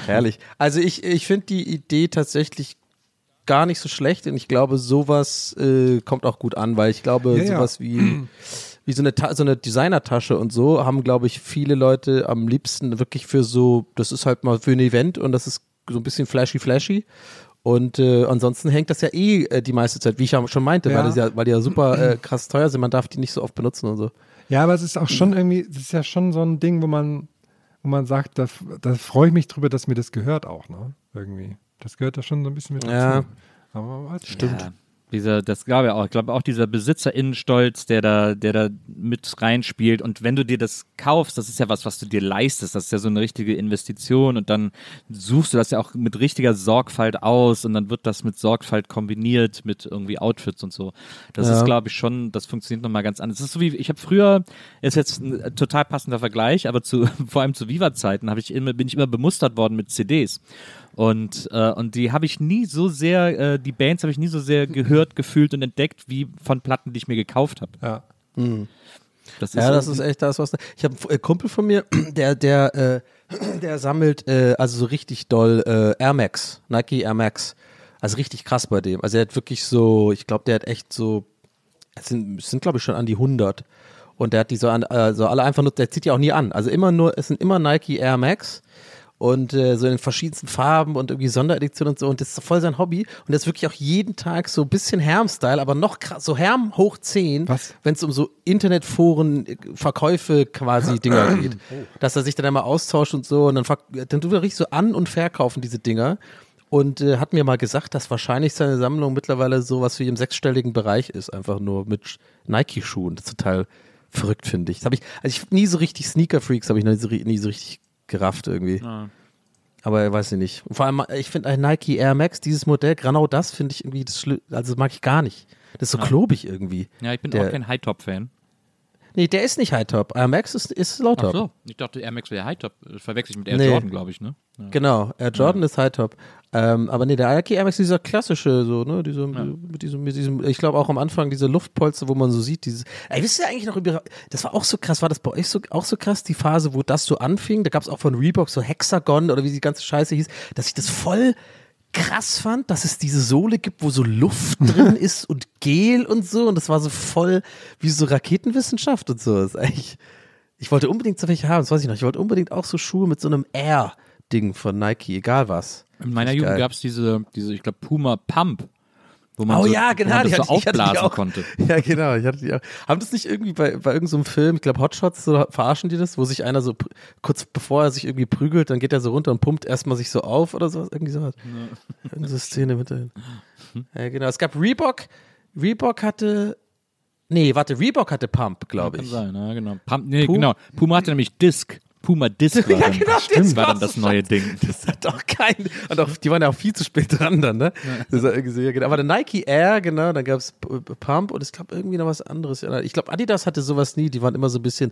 Herrlich. Also ich, ich finde die Idee tatsächlich gar nicht so schlecht und ich glaube, sowas äh, kommt auch gut an, weil ich glaube, Ja, ja. sowas wie, wie so eine, Ta so eine Designertasche und so haben, glaube ich, viele Leute am liebsten wirklich für so, das ist halt mal für ein Event und das ist so ein bisschen flashy flashy. Und äh, ansonsten hängt das ja eh äh, die meiste Zeit, wie ich ja schon meinte, Ja. weil, das ja, weil die ja super äh, krass teuer sind, man darf die nicht so oft benutzen und so. Ja, aber es ist auch schon irgendwie, es ist ja schon so ein Ding, wo man, wo man sagt, da, da freue ich mich drüber, dass mir das gehört auch, ne? Irgendwie. Das gehört da schon so ein bisschen mit dazu. Ja. Aber weiß ich Stimmt. Ja, dieser, das glaube ich auch. Ich glaube auch dieser Besitzerinnenstolz, der da, der da mit reinspielt. Und wenn du dir das kaufst, das ist ja was, was du dir leistest. Das ist ja so eine richtige Investition. Und dann suchst du das ja auch mit richtiger Sorgfalt aus. Und dann wird das mit Sorgfalt kombiniert mit irgendwie Outfits und so. Das Ja. ist, glaube ich, schon, das funktioniert nochmal ganz anders. Das ist so wie, ich habe früher, ist jetzt ein total passender Vergleich, aber zu, vor allem zu Viva-Zeiten habe ich immer, bin ich immer bemustert worden mit CDs. Und, äh, und die habe ich nie so sehr, äh, die Bands habe ich nie so sehr gehört, gefühlt und entdeckt, wie von Platten, die ich mir gekauft habe. Ja. Das Ja, das ist echt das, was. Da. Ich habe einen Kumpel von mir, der, der, äh, der sammelt äh, also so richtig doll äh, Air Max, Nike Air Max. Also richtig krass bei dem. Also er hat wirklich so, ich glaube, der hat echt so, es sind, sind glaube ich schon an die 100. Und der hat die so an, also alle einfach nur, der zieht die auch nie an. Also immer nur, es sind immer Nike Air Max und äh, so in verschiedensten Farben und irgendwie Sondereditionen und so. Und das ist voll sein Hobby. Und das ist wirklich auch jeden Tag so ein bisschen Herm-Style, aber noch krass, so Herm hoch 10, Was? wenn es um so Internetforen, äh, Verkäufe quasi Dinger geht. Dass er sich dann einmal austauscht und so. Und dann, dann tut er richtig so an- und verkaufen diese Dinger. Und äh, hat mir mal gesagt, dass wahrscheinlich seine Sammlung mittlerweile sowas wie im sechsstelligen Bereich ist, einfach nur mit Sch- Nike-Schuhen. Das ist total verrückt, finde ich. Das hab ich. Also ich nie so richtig Sneaker-Freaks, habe ich nie so, nie so richtig gerafft irgendwie. Aber weiß ich nicht. Und vor allem, ich finde ein Nike Air Max, dieses Modell, genau das finde ich irgendwie, das also das mag ich gar nicht. Das ist so klobig irgendwie. ja, ich bin der- auch kein High-Top-Fan. Nee, der ist nicht High Top. Air Max ist, ist Low Ach so, ich dachte, Air Max wäre High-Top. Das Verwechsel ich mit Air Nee. Jordan, glaube ich, ne? Ja. Genau, Air Jordan ist High Top. Ähm, aber nee, der Nike Air Max ist dieser klassische, so, ne, diese, mit diesem, mit diesem, ich glaube auch am Anfang diese Luftpolster, wo man so sieht, dieses, ey, wisst ihr eigentlich noch über, das war auch so krass, war das bei euch so, auch so krass, die Phase, wo das so anfing, da gab es auch von Reebok so Hexagon oder wie die ganze Scheiße hieß, dass ich das voll krass fand, dass es diese Sohle gibt, wo so Luft drin ist und Gel und so. Und das war so voll wie so Raketenwissenschaft und so, das ist eigentlich, ich wollte unbedingt so welche haben, das weiß ich noch, ich wollte unbedingt auch so Schuhe mit so einem Air-Ding von Nike, egal was. In meiner Jugend gab es diese, diese, ich glaube, Puma Pump. Wo man Oh so, ja, wo genau, man die das so hatte aufblasen auch. konnte. Ja, genau. Ich hatte die auch. Haben das nicht irgendwie bei, bei irgendeinem Film, ich glaube Hotshots, so verarschen die das, wo sich einer so kurz bevor er sich irgendwie prügelt, dann geht er so runter und pumpt erstmal sich so auf oder sowas, irgendwie sowas. Irgendeine so Szene mit dahin. Ja, genau. Es gab Reebok. Reebok hatte. Nee, warte, Reebok hatte Pump, glaube Kann ich. sein, ja, genau. Pum, nee, Pum- genau. Puma hatte nämlich Disc. Puma Disc war Ja, dann, genau, das das war dann das neue. Ding. Das hat auch keinen. Und auch, die waren ja auch viel zu spät dran dann, ne? Das war irgendwie so, ja, genau. Aber der Nike Air, genau, dann gab es Pump und es gab irgendwie noch was anderes. Ja, Ich glaube, Adidas hatte sowas nie. Die waren immer so ein bisschen,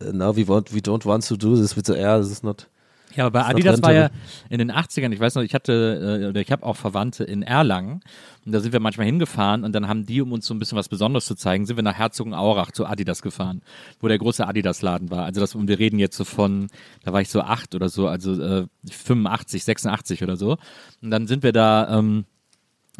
äh, no, we, want, we don't want to do this with the air. Das ist not. Ja, aber bei Adidas war ja in den 80ern, ich weiß noch, ich hatte, äh, oder ich habe auch Verwandte in Erlangen und da sind wir manchmal hingefahren und dann haben die, um uns so ein bisschen was Besonderes zu zeigen, sind wir nach Herzogenaurach zu Adidas gefahren, wo der große Adidas-Laden war. Also das, und wir reden jetzt so von, da war ich so acht oder so, also äh, 85, 86 oder so. Und dann sind wir da, ähm,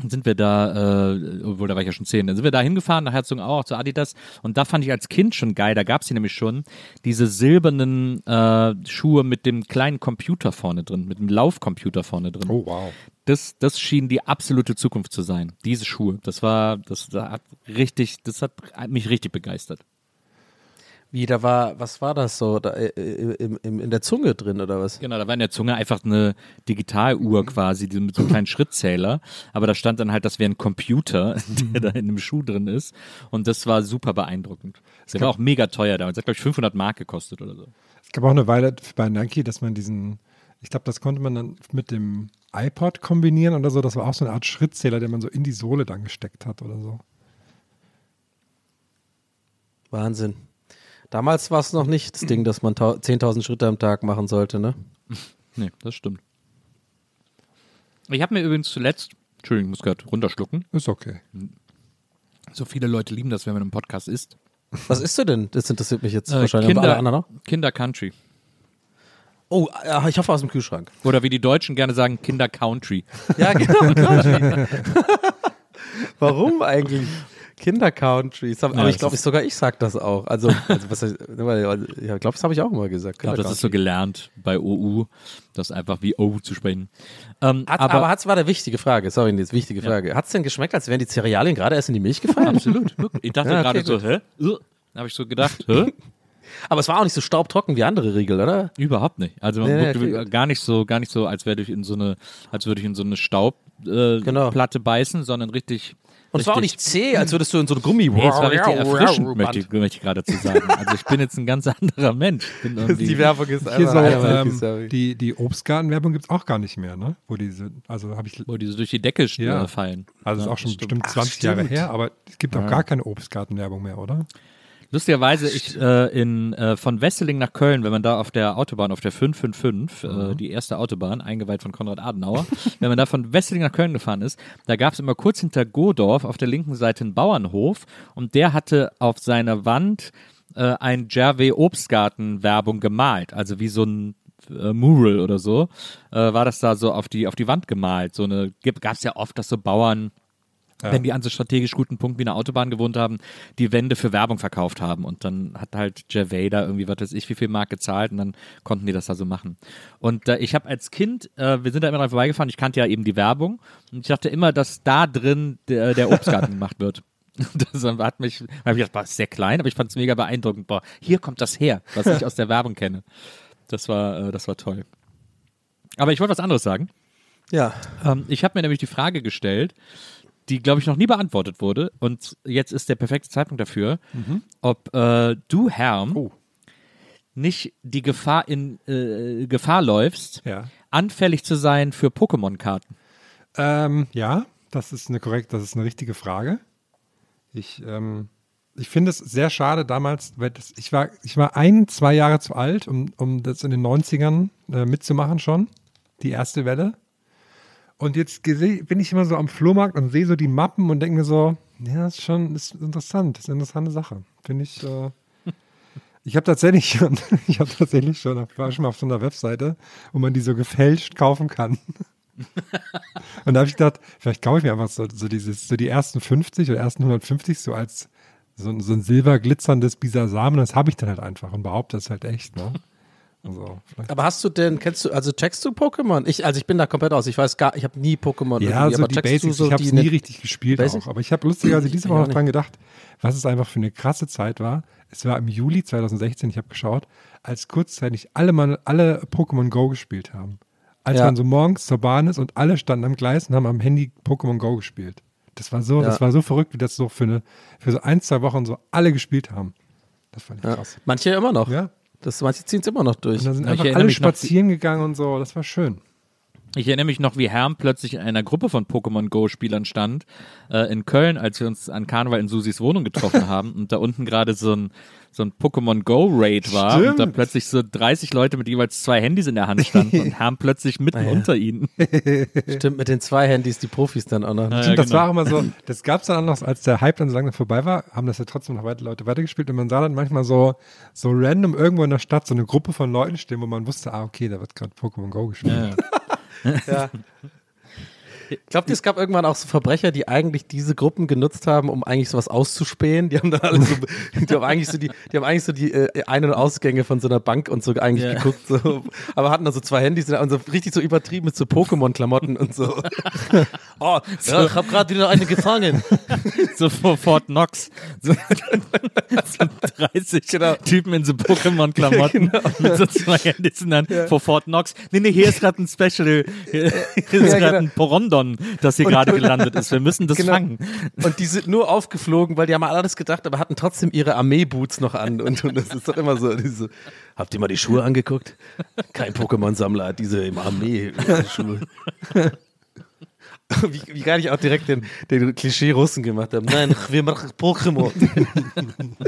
sind wir da, äh, obwohl da war ich ja schon zehn, dann sind wir da hingefahren nach Herzogenaurach zu Adidas und da fand ich als Kind schon geil, da gab es die nämlich schon, diese silbernen äh, Schuhe mit dem kleinen Computer vorne drin, mit dem Laufcomputer vorne drin. Oh, wow. Das, das schien die absolute Zukunft zu sein, diese Schuhe. Das war, das, das hat richtig, das hat mich richtig begeistert. Wie, da war, was war das so? Da, äh, äh, im, im, in der Zunge drin oder was? Genau, da war in der Zunge einfach eine Digitaluhr quasi, die mit so einem kleinen Schrittzähler. Aber da stand dann halt, das wäre ein Computer, der da in einem Schuh drin ist. Und das war super beeindruckend. Der war auch mega teuer damals. Das hat, glaube ich, 500 Mark gekostet oder so. Es gab auch eine Weile bei Nike, dass man diesen, ich glaube, das konnte man dann mit dem iPod kombinieren oder so. Das war auch so eine Art Schrittzähler, den man so in die Sohle dann gesteckt hat oder so. Wahnsinn. Damals war es noch nicht das Ding, dass man tau- 10.000 Schritte am Tag machen sollte, ne? Nee, das stimmt. Ich habe mir übrigens zuletzt, Entschuldigung, ich muss gerade runterschlucken. Ist okay. So viele Leute lieben das, wenn man im Podcast isst. Was isst du denn? Das interessiert mich jetzt Äh, wahrscheinlich. Aber alle anderen Kinder, auch? Kinder Country. Oh, äh, ich hoffe aus dem Kühlschrank. Oder wie die Deutschen gerne sagen, Kinder Country. Ja, genau. Warum eigentlich? Kinder Country. Das hab- Ja, Aber ich glaube, sogar ich sag das auch. Also, also was ich glaube, das habe ich auch immer gesagt. Ich glaube, das ist so gelernt bei OU, das einfach wie O zu sprechen. Ähm, Hat, aber, aber, hat's war der wichtige Frage. Sorry, jetzt wichtige Frage. Hat's denn geschmeckt, als wären die Cerealien gerade erst in die Milch gefallen? absolut. Ich dachte Ja, gerade okay, so, hä? Habe ich so gedacht, hä? Aber es war auch nicht so staubtrocken wie andere Riegel, oder? Überhaupt nicht. Also man Nee, okay. gar nicht so, gar nicht so, als wäre ich in so eine, als würde ich in so eine Staubplatte äh, Genau. Platte beißen, sondern richtig. Und es war auch nicht zäh, als würdest du in so eine Gummi. Nee, es war richtig erfrischend, möchte ich, möchte ich gerade dazu sagen. Also ich bin jetzt ein ganz anderer Mensch. Die Werbung ist Hier so, einfach ähm, sorry. die, die Obstgartenwerbung gibt es auch gar nicht mehr, ne? Wo diese, also habe ich, wo die so durch die Decke Ja. fallen. also ist Ja, auch schon bestimmt 20 Jahre stimmt. her, aber es gibt auch gar keine Obstgartenwerbung mehr, oder? Lustigerweise, ich äh, in, äh, von Wesseling nach Köln, wenn man da auf der Autobahn, auf der 555, äh, die erste Autobahn, eingeweiht von Konrad Adenauer, wenn man da von Wesseling nach Köln gefahren ist, da gab es immer kurz hinter Godorf auf der linken Seite einen Bauernhof und der hatte auf seiner Wand äh, ein Gervais Obstgarten Werbung gemalt, also wie so ein äh, Mural oder so, äh, war das da so auf die, auf die Wand gemalt. So eine, gab es ja oft, dass so Bauern wenn die an so strategisch guten Punkt wie einer Autobahn gewohnt haben, die Wände für Werbung verkauft haben. Und dann hat halt Gervais da irgendwie, was weiß ich, wie viel Mark gezahlt und dann konnten die das da so machen. Und äh, ich habe als Kind, äh, wir sind da immer dran vorbeigefahren, ich kannte ja eben die Werbung und ich dachte immer, dass da drin der, der Obstgarten gemacht wird. Das hat mich, hab ich gedacht, ist sehr klein, aber ich fand es mega beeindruckend. Boah, hier kommt das her, was ich aus der Werbung kenne. Das war, äh, das war toll. Aber ich wollte was anderes sagen. Ja. Ähm, ich habe mir nämlich die Frage gestellt, die, glaube ich, noch nie beantwortet wurde. Und jetzt ist der perfekte Zeitpunkt dafür, ob äh, du, Herm, nicht die Gefahr in äh, Gefahr läufst, Ja. anfällig zu sein für Pokémon-Karten. Ähm, ja, das ist eine korrekt, das ist eine richtige Frage. Ich, ähm, ich finde es sehr schade damals, weil das, ich war, ich war ein, zwei Jahre zu alt, um, um das in den 90ern äh, mitzumachen schon, die erste Welle. Und jetzt bin ich immer so am Flohmarkt und sehe so die Mappen und denke mir so, ja, das ist schon das ist interessant, das ist eine interessante Sache. Finde ich. Äh, ich habe tatsächlich schon, ich habe tatsächlich schon, ich war schon mal auf so einer Webseite, wo man die so gefälscht kaufen kann. und da habe ich gedacht, vielleicht kaufe ich mir einfach so, so dieses, so die ersten 50 oder ersten 150 so als so, ein- so ein silberglitzerndes Bisasam, das habe ich dann halt einfach und behaupte, das ist halt echt, ne? Also, Aber hast du denn, kennst du, also checkst du Pokémon? Ich, also ich bin da komplett aus. Ich weiß gar, ich habe nie Pokémon Ja, irgendwie, so aber die Basics. so ich habe es nie richtig gespielt Basics? auch. Aber ich habe lustigerweise diese Woche noch dran gedacht, was es einfach für eine krasse Zeit war. Es war im Juli 2016, ich habe geschaut, als kurzzeitig alle, Mann, alle Pokémon Go gespielt haben. Als Ja. man so morgens zur Bahn ist und alle standen am Gleis und haben am Handy Pokémon Go gespielt. Das war so, Ja. das war so verrückt, wie das so für, eine, für so ein, zwei Wochen so alle gespielt haben. Das fand ich Ja. krass. Manche immer noch. Ja. Das, manche ziehen es immer noch durch. Und dann sind einfach alle mich noch, spazieren gegangen und so. Das war schön. Ich erinnere mich noch, wie Herm plötzlich in einer Gruppe von Pokémon Go-Spielern stand, äh, in Köln, als wir uns an Karneval in Susis Wohnung getroffen haben und da unten gerade so ein, so ein Pokémon Go-Raid war und da Stimmt. plötzlich so 30 Leute mit jeweils zwei Handys in der Hand standen und Herm plötzlich mitten ja. unter ihnen. Stimmt, mit den zwei Handys, die Profis dann auch noch. Ja, Stimmt, das genau. war auch immer so, das gab es dann auch noch, als der Hype dann so lange vorbei war, haben das ja trotzdem noch weiter Leute weitergespielt und man sah dann manchmal so, so random irgendwo in der Stadt so eine Gruppe von Leuten stehen, wo man wusste, ah, okay, da wird gerade Pokémon Go gespielt. Ja. Ja. Glaubt ihr, es gab irgendwann auch so Verbrecher, die eigentlich diese Gruppen genutzt haben, um eigentlich sowas auszuspähen? Die haben dann alle so, die haben eigentlich so die, die haben eigentlich so die äh, Ein- und Ausgänge von so einer Bank und so eigentlich Ja. geguckt, so, aber hatten da so zwei Handys und so richtig so übertrieben mit so Pokémon-Klamotten und so. Oh, ja, ich habe gerade wieder eine gefangen. so vor Fort Knox. So, so 30 Typen in so Pokémon-Klamotten mit so zwei Handys und dann vor Fort Knox. Nee, nee, hier ist gerade ein Special, hier, ist Ja, gerade genau. ein Porondon, das hier gerade gelandet ist. Wir müssen das Genau. fangen. Und die sind nur aufgeflogen, weil die haben an alles gedacht, aber hatten trotzdem ihre Armee-Boots noch an. Und, und das ist doch immer so, diese, habt ihr mal die Schuhe angeguckt? Kein Pokémon-Sammler hat diese im Armee-Schuhe. Wie, wie gar nicht auch direkt den, den Klischee-Russen gemacht haben. Nein, wir machen Pokémon.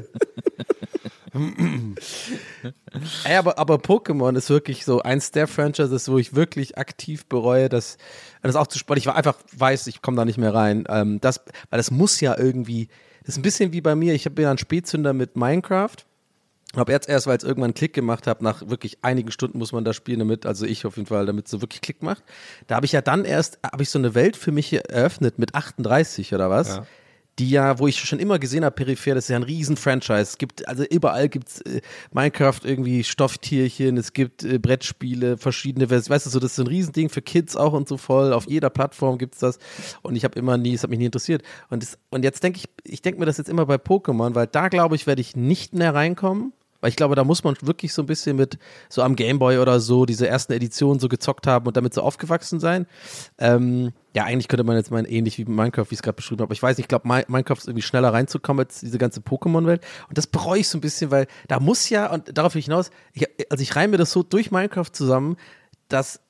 Ey, aber, aber Pokémon ist wirklich so eins der Franchises, wo ich wirklich aktiv bereue, dass das auch zu spannend. Ich war einfach weiß, ich komme da nicht mehr rein. Ähm, das, weil das muss ja irgendwie. Das ist ein bisschen wie bei mir. Ich bin ja ein Spätzünder mit Minecraft. Habe jetzt erst, weil es irgendwann einen Klick gemacht hat, nach wirklich einigen Stunden muss man da spielen damit, also ich auf jeden Fall, damit es so wirklich Klick macht. Da habe ich ja dann erst, habe ich so eine Welt für mich eröffnet mit 38 oder was. Ja. Die ja, wo ich schon immer gesehen habe, peripher, das ist ja ein riesen Franchise. Es gibt, also überall gibt es äh, Minecraft irgendwie Stofftierchen, es gibt äh, Brettspiele, verschiedene Versionen, weißt du, so, das ist ein Riesending für Kids auch und so voll. Auf jeder Plattform gibt es das. Und ich habe immer nie, es hat mich nie interessiert. Und, das, und jetzt denke ich, ich denke mir das jetzt immer bei Pokémon, weil da glaube ich, werde ich nicht mehr reinkommen. Weil ich glaube, da muss man wirklich so ein bisschen mit so am Gameboy oder so diese ersten Editionen so gezockt haben und damit so aufgewachsen sein. Ähm, ja, eigentlich könnte man jetzt meinen, ähnlich wie Minecraft, wie ich es gerade beschrieben habe. Aber ich weiß nicht, ich glaube, Mi- Minecraft ist irgendwie schneller reinzukommen als diese ganze Pokémon-Welt. Und das bereue ich so ein bisschen, weil da muss ja, und darauf will ich hinaus, ich, also ich reime mir das so durch Minecraft zusammen, dass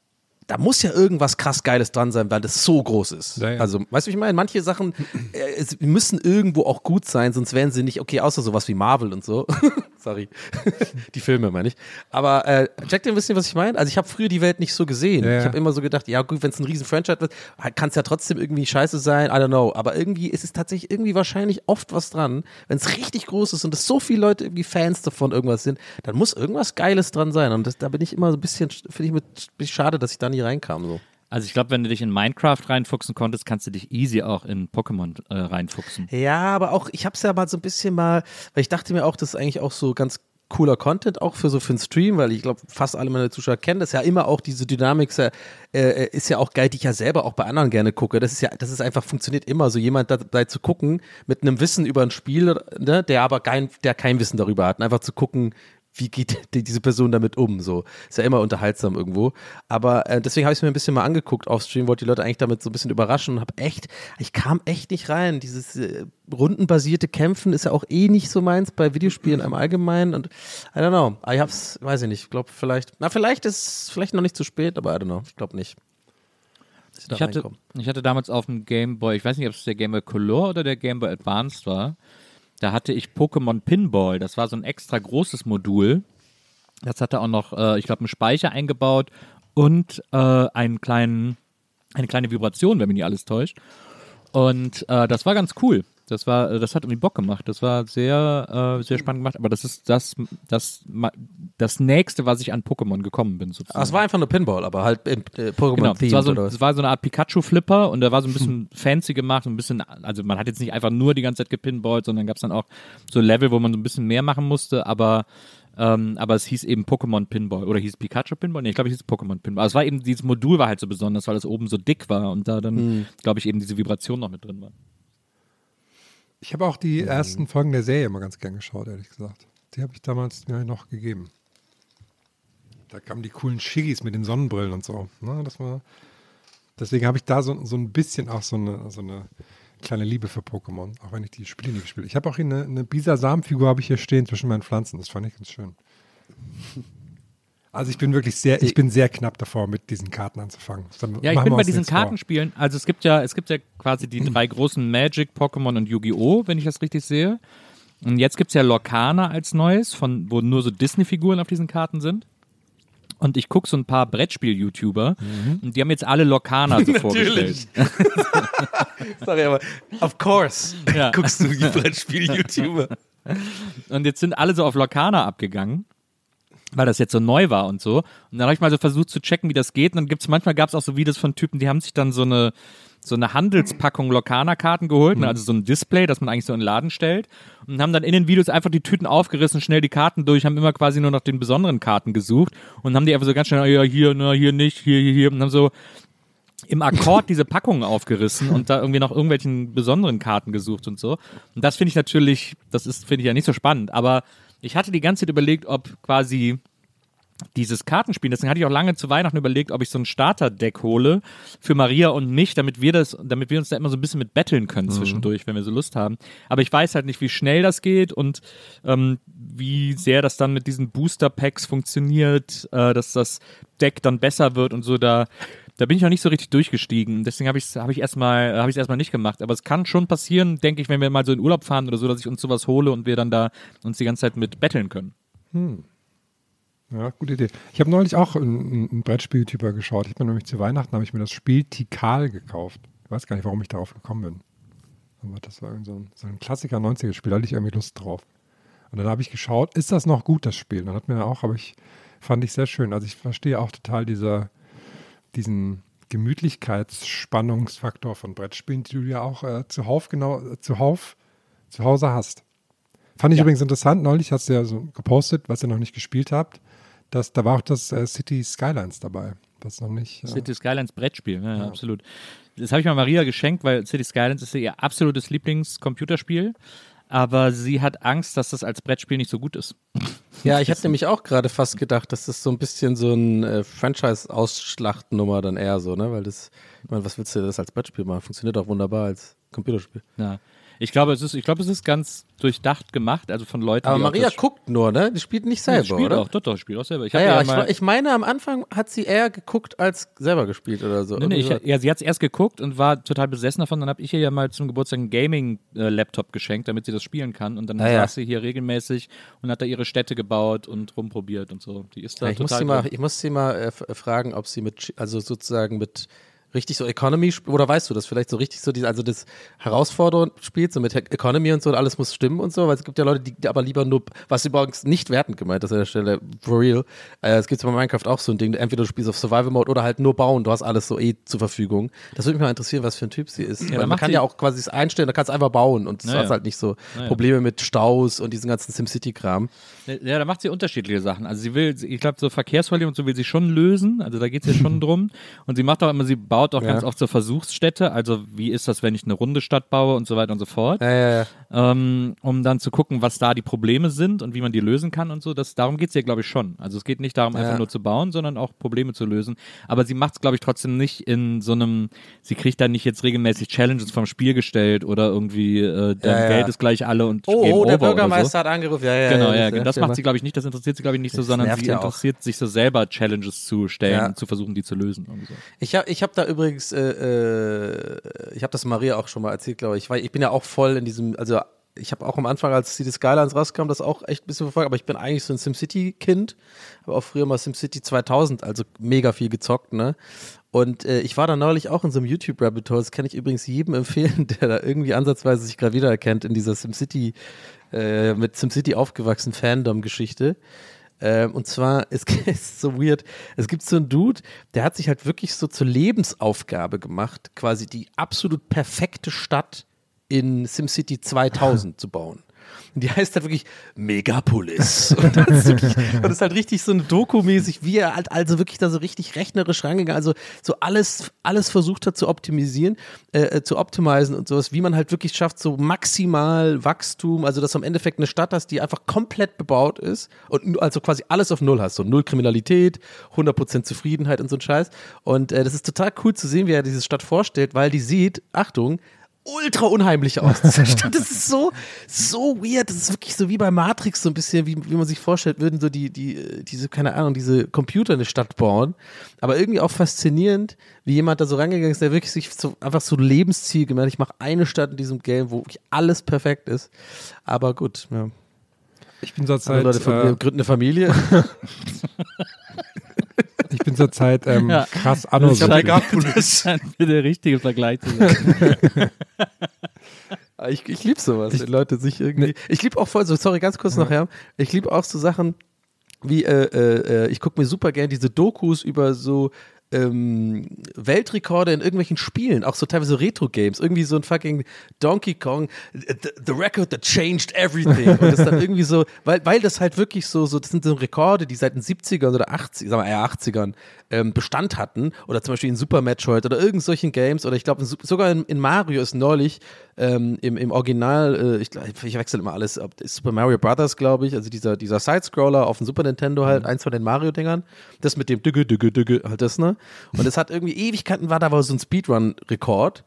da muss ja irgendwas krass Geiles dran sein, weil das so groß ist. Ja, ja. Also, weißt du, ich meine? Manche Sachen äh, müssen irgendwo auch gut sein, sonst wären sie nicht, okay, außer sowas wie Marvel und so. Sorry. die Filme meine ich. Aber äh, checkt ihr ein bisschen, was ich meine? Also, ich habe früher die Welt nicht so gesehen. Ja. Ich habe immer so gedacht, ja, gut, wenn es ein riesen Franchise wird, kann es ja trotzdem irgendwie scheiße sein. I don't know. Aber irgendwie ist es tatsächlich irgendwie wahrscheinlich oft was dran. Wenn es richtig groß ist und es so viele Leute irgendwie Fans davon irgendwas sind, dann muss irgendwas Geiles dran sein. Und das, da bin ich immer so ein bisschen, finde ich mit, bisschen schade, dass ich da nie reinkam. So. Also ich glaube, wenn du dich in Minecraft reinfuchsen konntest, kannst du dich easy auch in Pokémon äh, reinfuchsen. Ja, aber auch, ich habe es ja mal so ein bisschen mal, weil ich dachte mir auch, das ist eigentlich auch so ganz cooler Content auch für so für den Stream, weil ich glaube, fast alle meine Zuschauer kennen das ja immer auch, diese Dynamik ist ja, äh, ist ja auch geil, die ich ja selber auch bei anderen gerne gucke. Das ist ja, das ist einfach, funktioniert immer, so jemand dabei zu gucken, mit einem Wissen über ein Spiel, ne, der aber kein, der kein Wissen darüber hat, und einfach zu gucken, wie geht die, diese Person damit um? So ist ja immer unterhaltsam irgendwo. Aber äh, deswegen habe ich es mir ein bisschen mal angeguckt auf Stream, wollte die Leute eigentlich damit so ein bisschen überraschen und habe echt, ich kam echt nicht rein. Dieses äh, rundenbasierte Kämpfen ist ja auch eh nicht so meins bei Videospielen im Allgemeinen und I don't know. Ich hab's, weiß ich nicht. Ich glaube vielleicht, na vielleicht ist es vielleicht noch nicht zu spät, aber I don't know. Ich glaube nicht. Ich hatte, ich hatte damals auf dem Game Boy, ich weiß nicht, ob es der Game Boy Color oder der Game Boy Advanced war, da hatte ich Pokémon Pinball. Das war so ein extra großes Modul. Das hatte auch noch, äh, ich glaube, einen Speicher eingebaut und äh, einen kleinen, eine kleine Vibration, wenn mich nicht alles täuscht. Und äh, das war ganz cool. Das war, äh, das hat irgendwie Bock gemacht. Das war sehr, äh, sehr spannend gemacht. Aber das ist das, das, das nächste, was ich an Pokémon gekommen bin. Sozusagen. Ah, es war einfach nur Pinball, aber halt im äh, Genau, Pokémon-Themed es war, so, es war so eine Art Pikachu-Flipper und der war so ein bisschen fancy gemacht, so ein bisschen, also man hat jetzt nicht einfach nur die ganze Zeit gepinballt, sondern gab es dann auch so Level, wo man so ein bisschen mehr machen musste, aber ähm, aber es hieß eben Pokémon Pinball oder hieß Pikachu Pinball? Nee, ich glaube, es hieß Pokémon Pinball. Also es war eben, dieses Modul war halt so besonders, weil es oben so dick war und da dann, Hm. glaube ich, eben diese Vibration noch mit drin war. Ich habe auch die ersten Folgen der Serie immer ganz gern geschaut, ehrlich gesagt. Die habe ich damals mir noch gegeben. Da kamen die coolen Shiggies mit den Sonnenbrillen und so. Ne, das war, deswegen habe ich da so, so ein bisschen auch so eine, so eine kleine Liebe für Pokémon, auch wenn ich die Spiele nie gespielt habe. Ich habe auch hier eine, eine Bisasam-Figur habe ich hier stehen zwischen meinen Pflanzen. Das fand ich ganz schön. Also ich bin wirklich sehr, ich bin sehr knapp davor, mit diesen Karten anzufangen. Dann Ja, ich bin bei diesen. Kartenspielen, also es gibt ja, es gibt ja quasi die drei großen Magic, Pokémon und Yu-Gi-Oh!, wenn ich das richtig sehe. Und jetzt gibt es ja Lorcana als neues, von, wo nur so Disney-Figuren auf diesen Karten sind. Und ich gucke so ein paar Brettspiel-YouTuber und die haben jetzt alle Lorcana so vorgestellt. Sorry, aber of course Ja. guckst du die Brettspiel-YouTuber. Und jetzt sind alle so auf Lorcana abgegangen, weil das jetzt so neu war und so. Und dann habe ich mal so versucht zu checken, wie das geht. Und dann gibt's manchmal gab es auch so Videos von Typen, die haben sich dann so eine so eine Handelspackung Lorcana-Karten geholt, ne, also so ein Display, das man eigentlich so in den Laden stellt und haben dann in den Videos einfach die Tüten aufgerissen, schnell die Karten durch, haben immer quasi nur nach den besonderen Karten gesucht und haben die einfach so ganz schnell, ja, hier, na, hier nicht, hier, hier, hier und haben so im Akkord diese Packungen aufgerissen und da irgendwie nach irgendwelchen besonderen Karten gesucht und so. Und das finde ich natürlich, das ist, finde ich ja nicht so spannend, aber ich hatte die ganze Zeit überlegt, ob quasi dieses Kartenspiel, deswegen hatte ich auch lange zu Weihnachten überlegt, ob ich so ein Starter-Deck hole für Maria und mich, damit wir das, damit wir uns da immer so ein bisschen mit betteln können zwischendurch, wenn wir so Lust haben. Aber ich weiß halt nicht, wie schnell das geht und ähm, wie sehr das dann mit diesen Booster-Packs funktioniert, äh, dass das Deck dann besser wird und so. Da, da bin ich noch nicht so richtig durchgestiegen. Deswegen habe ich es hab erstmal ich erstmal nicht gemacht. Aber es kann schon passieren, denke ich, wenn wir mal so in Urlaub fahren oder so, dass ich uns sowas hole und wir dann da uns die ganze Zeit mit betteln können. Ja, gute Idee. Ich habe neulich auch einen, einen Brettspiel-YouTuber geschaut. Ich bin nämlich zu Weihnachten, habe ich mir das Spiel Tikal gekauft. Ich weiß gar nicht, warum ich darauf gekommen bin. Aber das war so ein, so ein Klassiker 90er-Spiel, da hatte ich irgendwie Lust drauf. Und dann habe ich geschaut, ist das noch gut, das Spiel? Und dann hat mir auch, aber ich fand ich sehr schön. Also ich verstehe auch total dieser, diesen Gemütlichkeitsspannungsfaktor von Brettspielen, die du ja auch äh, zuhauf genau, äh, zuhauf zu Hause hast. Fand ich übrigens interessant, neulich hast du ja so gepostet, was ihr noch nicht gespielt habt, dass da war auch das äh, City Skylines dabei. Das noch nicht. Äh, City Skylines Brettspiel, ja, ja. absolut. Das habe ich mal Maria geschenkt, weil City Skylines ist ja ihr absolutes Lieblingscomputerspiel. Aber sie hat Angst, dass das als Brettspiel nicht so gut ist. Ja, ich habe nämlich auch gerade fast gedacht, das ist so ein bisschen so ein äh, Franchise-Ausschlachtnummer dann eher so, ne? Weil das, ich meine, was willst du das als Brettspiel machen? Funktioniert auch wunderbar als Computerspiel. Ja. Ich glaube, es ist, ich glaube, es ist ganz durchdacht gemacht, also von Leuten. Aber Maria guckt nur, ne? Die spielt nicht selber, spielt oder? auch, doch, doch, spielt auch selber. Ich Ja, ja, ich, ich meine, am Anfang hat sie eher geguckt als selber gespielt oder so. Nee, nee, ich, ja, sie hat es erst geguckt und war total besessen davon. Dann habe ich ihr ja mal zum Geburtstag einen Gaming-Laptop geschenkt, damit sie das spielen kann. Und dann ja. saß sie hier regelmäßig und hat da ihre Städte gebaut und rumprobiert und so. Die ist da ich, muss total sie mal, ich muss sie mal äh, fragen, ob sie mit, also sozusagen mit richtig so Economy, oder weißt du das, vielleicht so richtig so, die, also das Herausfordernd spielt, so mit Economy und so, und alles muss stimmen und so, weil es gibt ja Leute, die, die aber lieber nur, was übrigens nicht wertend gemeint ist an der Stelle, for real, äh, es gibt bei Minecraft auch so ein Ding, entweder du spielst auf Survival Mode oder halt nur bauen, du hast alles so eh zur Verfügung. Das würde mich mal interessieren, was für ein Typ sie ist. weil man kann ja auch quasi es einstellen, da kannst du einfach bauen und das Naja. hast halt nicht so Naja. Probleme mit Staus und diesen ganzen SimCity-Kram. Ja, da macht sie unterschiedliche Sachen. Also sie will, ich glaube, so Verkehrsverkehr und so will sie schon lösen. Also da geht es ja schon drum. Und sie macht auch immer, sie baut auch Ja. ganz oft so Versuchsstädte. Also wie ist das, wenn ich eine runde Stadt baue und so weiter und so fort. Ja, ähm, um dann zu gucken, was da die Probleme sind und wie man die lösen kann und so. Das, darum geht es ja, glaube ich, schon. Also es geht nicht darum, einfach nur zu bauen, sondern auch Probleme zu lösen. Aber sie macht es, glaube ich, trotzdem nicht in so einem, sie kriegt dann nicht jetzt regelmäßig Challenges vom Spiel gestellt oder irgendwie, äh, dein. Geld ist gleich alle und Oh, oh, der Bürgermeister hat angerufen. Ja, ja, so. Genau, ja, das- das macht sie, glaube ich, nicht. Das interessiert sie, glaube ich, nicht so, Das sondern sie ja auch. interessiert sich so selber, Challenges zu stellen und zu versuchen, die zu lösen. So. Ich habe ich hab da übrigens, äh, äh, ich habe das Maria auch schon mal erzählt, glaube ich, weil ich bin ja auch voll in diesem, also ich habe auch am Anfang, als City Skylines rauskam, das auch echt ein bisschen verfolgt, aber ich bin eigentlich so ein SimCity-Kind. Habe auch früher mal SimCity 2000, also mega viel gezockt, ne? Und äh, ich war da neulich auch in so einem YouTube-Rabbit Hole, das kann ich übrigens jedem empfehlen, der da irgendwie ansatzweise sich gerade wiedererkennt in dieser SimCity, äh, mit SimCity aufgewachsen Fandom-Geschichte. Ähm, und zwar, es ist so weird, es gibt so einen Dude, der hat sich halt wirklich so zur Lebensaufgabe gemacht, quasi die absolut perfekte Stadt in SimCity 2000 zu bauen. Und die heißt halt wirklich Megapolis. Und das ist, wirklich, das ist halt richtig so ein Doku-mäßig, wie er halt also wirklich da so richtig rechnerisch rangegangen, also so alles, alles versucht hat zu optimisieren, äh, äh, zu optimisen und sowas, wie man halt wirklich schafft, so maximal Wachstum, also dass du im Endeffekt eine Stadt hast, die einfach komplett bebaut ist und also quasi alles auf Null hast, so Null Kriminalität, 100% Zufriedenheit und so ein Scheiß. Und äh, das ist total cool zu sehen, wie er diese Stadt vorstellt, weil die sieht, Achtung, ultra unheimlich aus. Diese Stadt, das ist so, so weird. Das ist wirklich so wie bei Matrix, so ein bisschen, wie, wie man sich vorstellt, würden so die, die, diese, keine Ahnung, diese Computer eine Stadt bauen. Aber irgendwie auch faszinierend, wie jemand da so rangegangen ist, der wirklich sich so, einfach so Lebensziel gemacht hat. Ich mache eine Stadt in diesem Game, wo wirklich alles perfekt ist. Aber gut, ja. Ich bin zurzeit. Leute äh, gründen eine Familie. ich bin zurzeit ähm, ja. krass anno. Das, das scheint der richtige Vergleich zu sein. ich ich liebe sowas, ich, wenn Leute sich irgendwie. Ich liebe auch voll so, sorry, ganz kurz ja. nachher. Ich liebe auch so Sachen wie, äh, äh, ich gucke mir super gerne diese Dokus über so ähm, Weltrekorde in irgendwelchen Spielen, auch so teilweise Retro-Games, irgendwie so ein fucking Donkey Kong, the, the, record that changed everything. Und das dann irgendwie so, weil, weil das halt wirklich so, so, das sind so Rekorde, die seit den 70ern oder 80, sagen wir eher 80ern ähm, Bestand hatten. Oder zum Beispiel in Super Metroid oder irgend solchen Games. Oder ich glaube, sogar in, in, Mario ist neulich ähm, im, im Original, äh, ich, ich wechsle immer alles, Super Mario Brothers, glaube ich, also dieser, dieser Side-Scroller auf dem Super Nintendo halt, mhm. eins von den Mario-Dingern. Das mit dem Dügge, Dügge, Dügge, halt das, ne? Und es hat irgendwie Ewigkeiten war da aber so ein Speedrun-Rekord.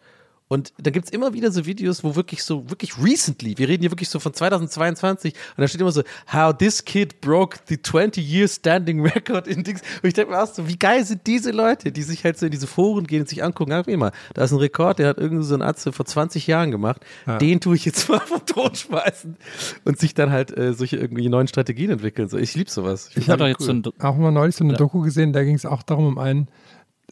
Und da gibt es immer wieder so Videos, wo wirklich so, wirklich recently, wir reden hier wirklich so von 2022, und da steht immer so, how this kid broke the 20-year standing record in Dings. Und ich denke mir auch so, wie geil sind diese Leute, die sich halt so in diese Foren gehen und sich angucken, ach, wie mal, da ist ein Rekord, der hat irgendwie so ein Arzt vor 20 Jahren gemacht, ja. den tue ich jetzt mal vom Tod schmeißen und sich dann halt äh, solche irgendwie neuen Strategien entwickeln. So, ich liebe sowas. Ich, ich habe jetzt cool. so auch mal neulich so eine ja. Doku gesehen, da ging es auch darum, um einen,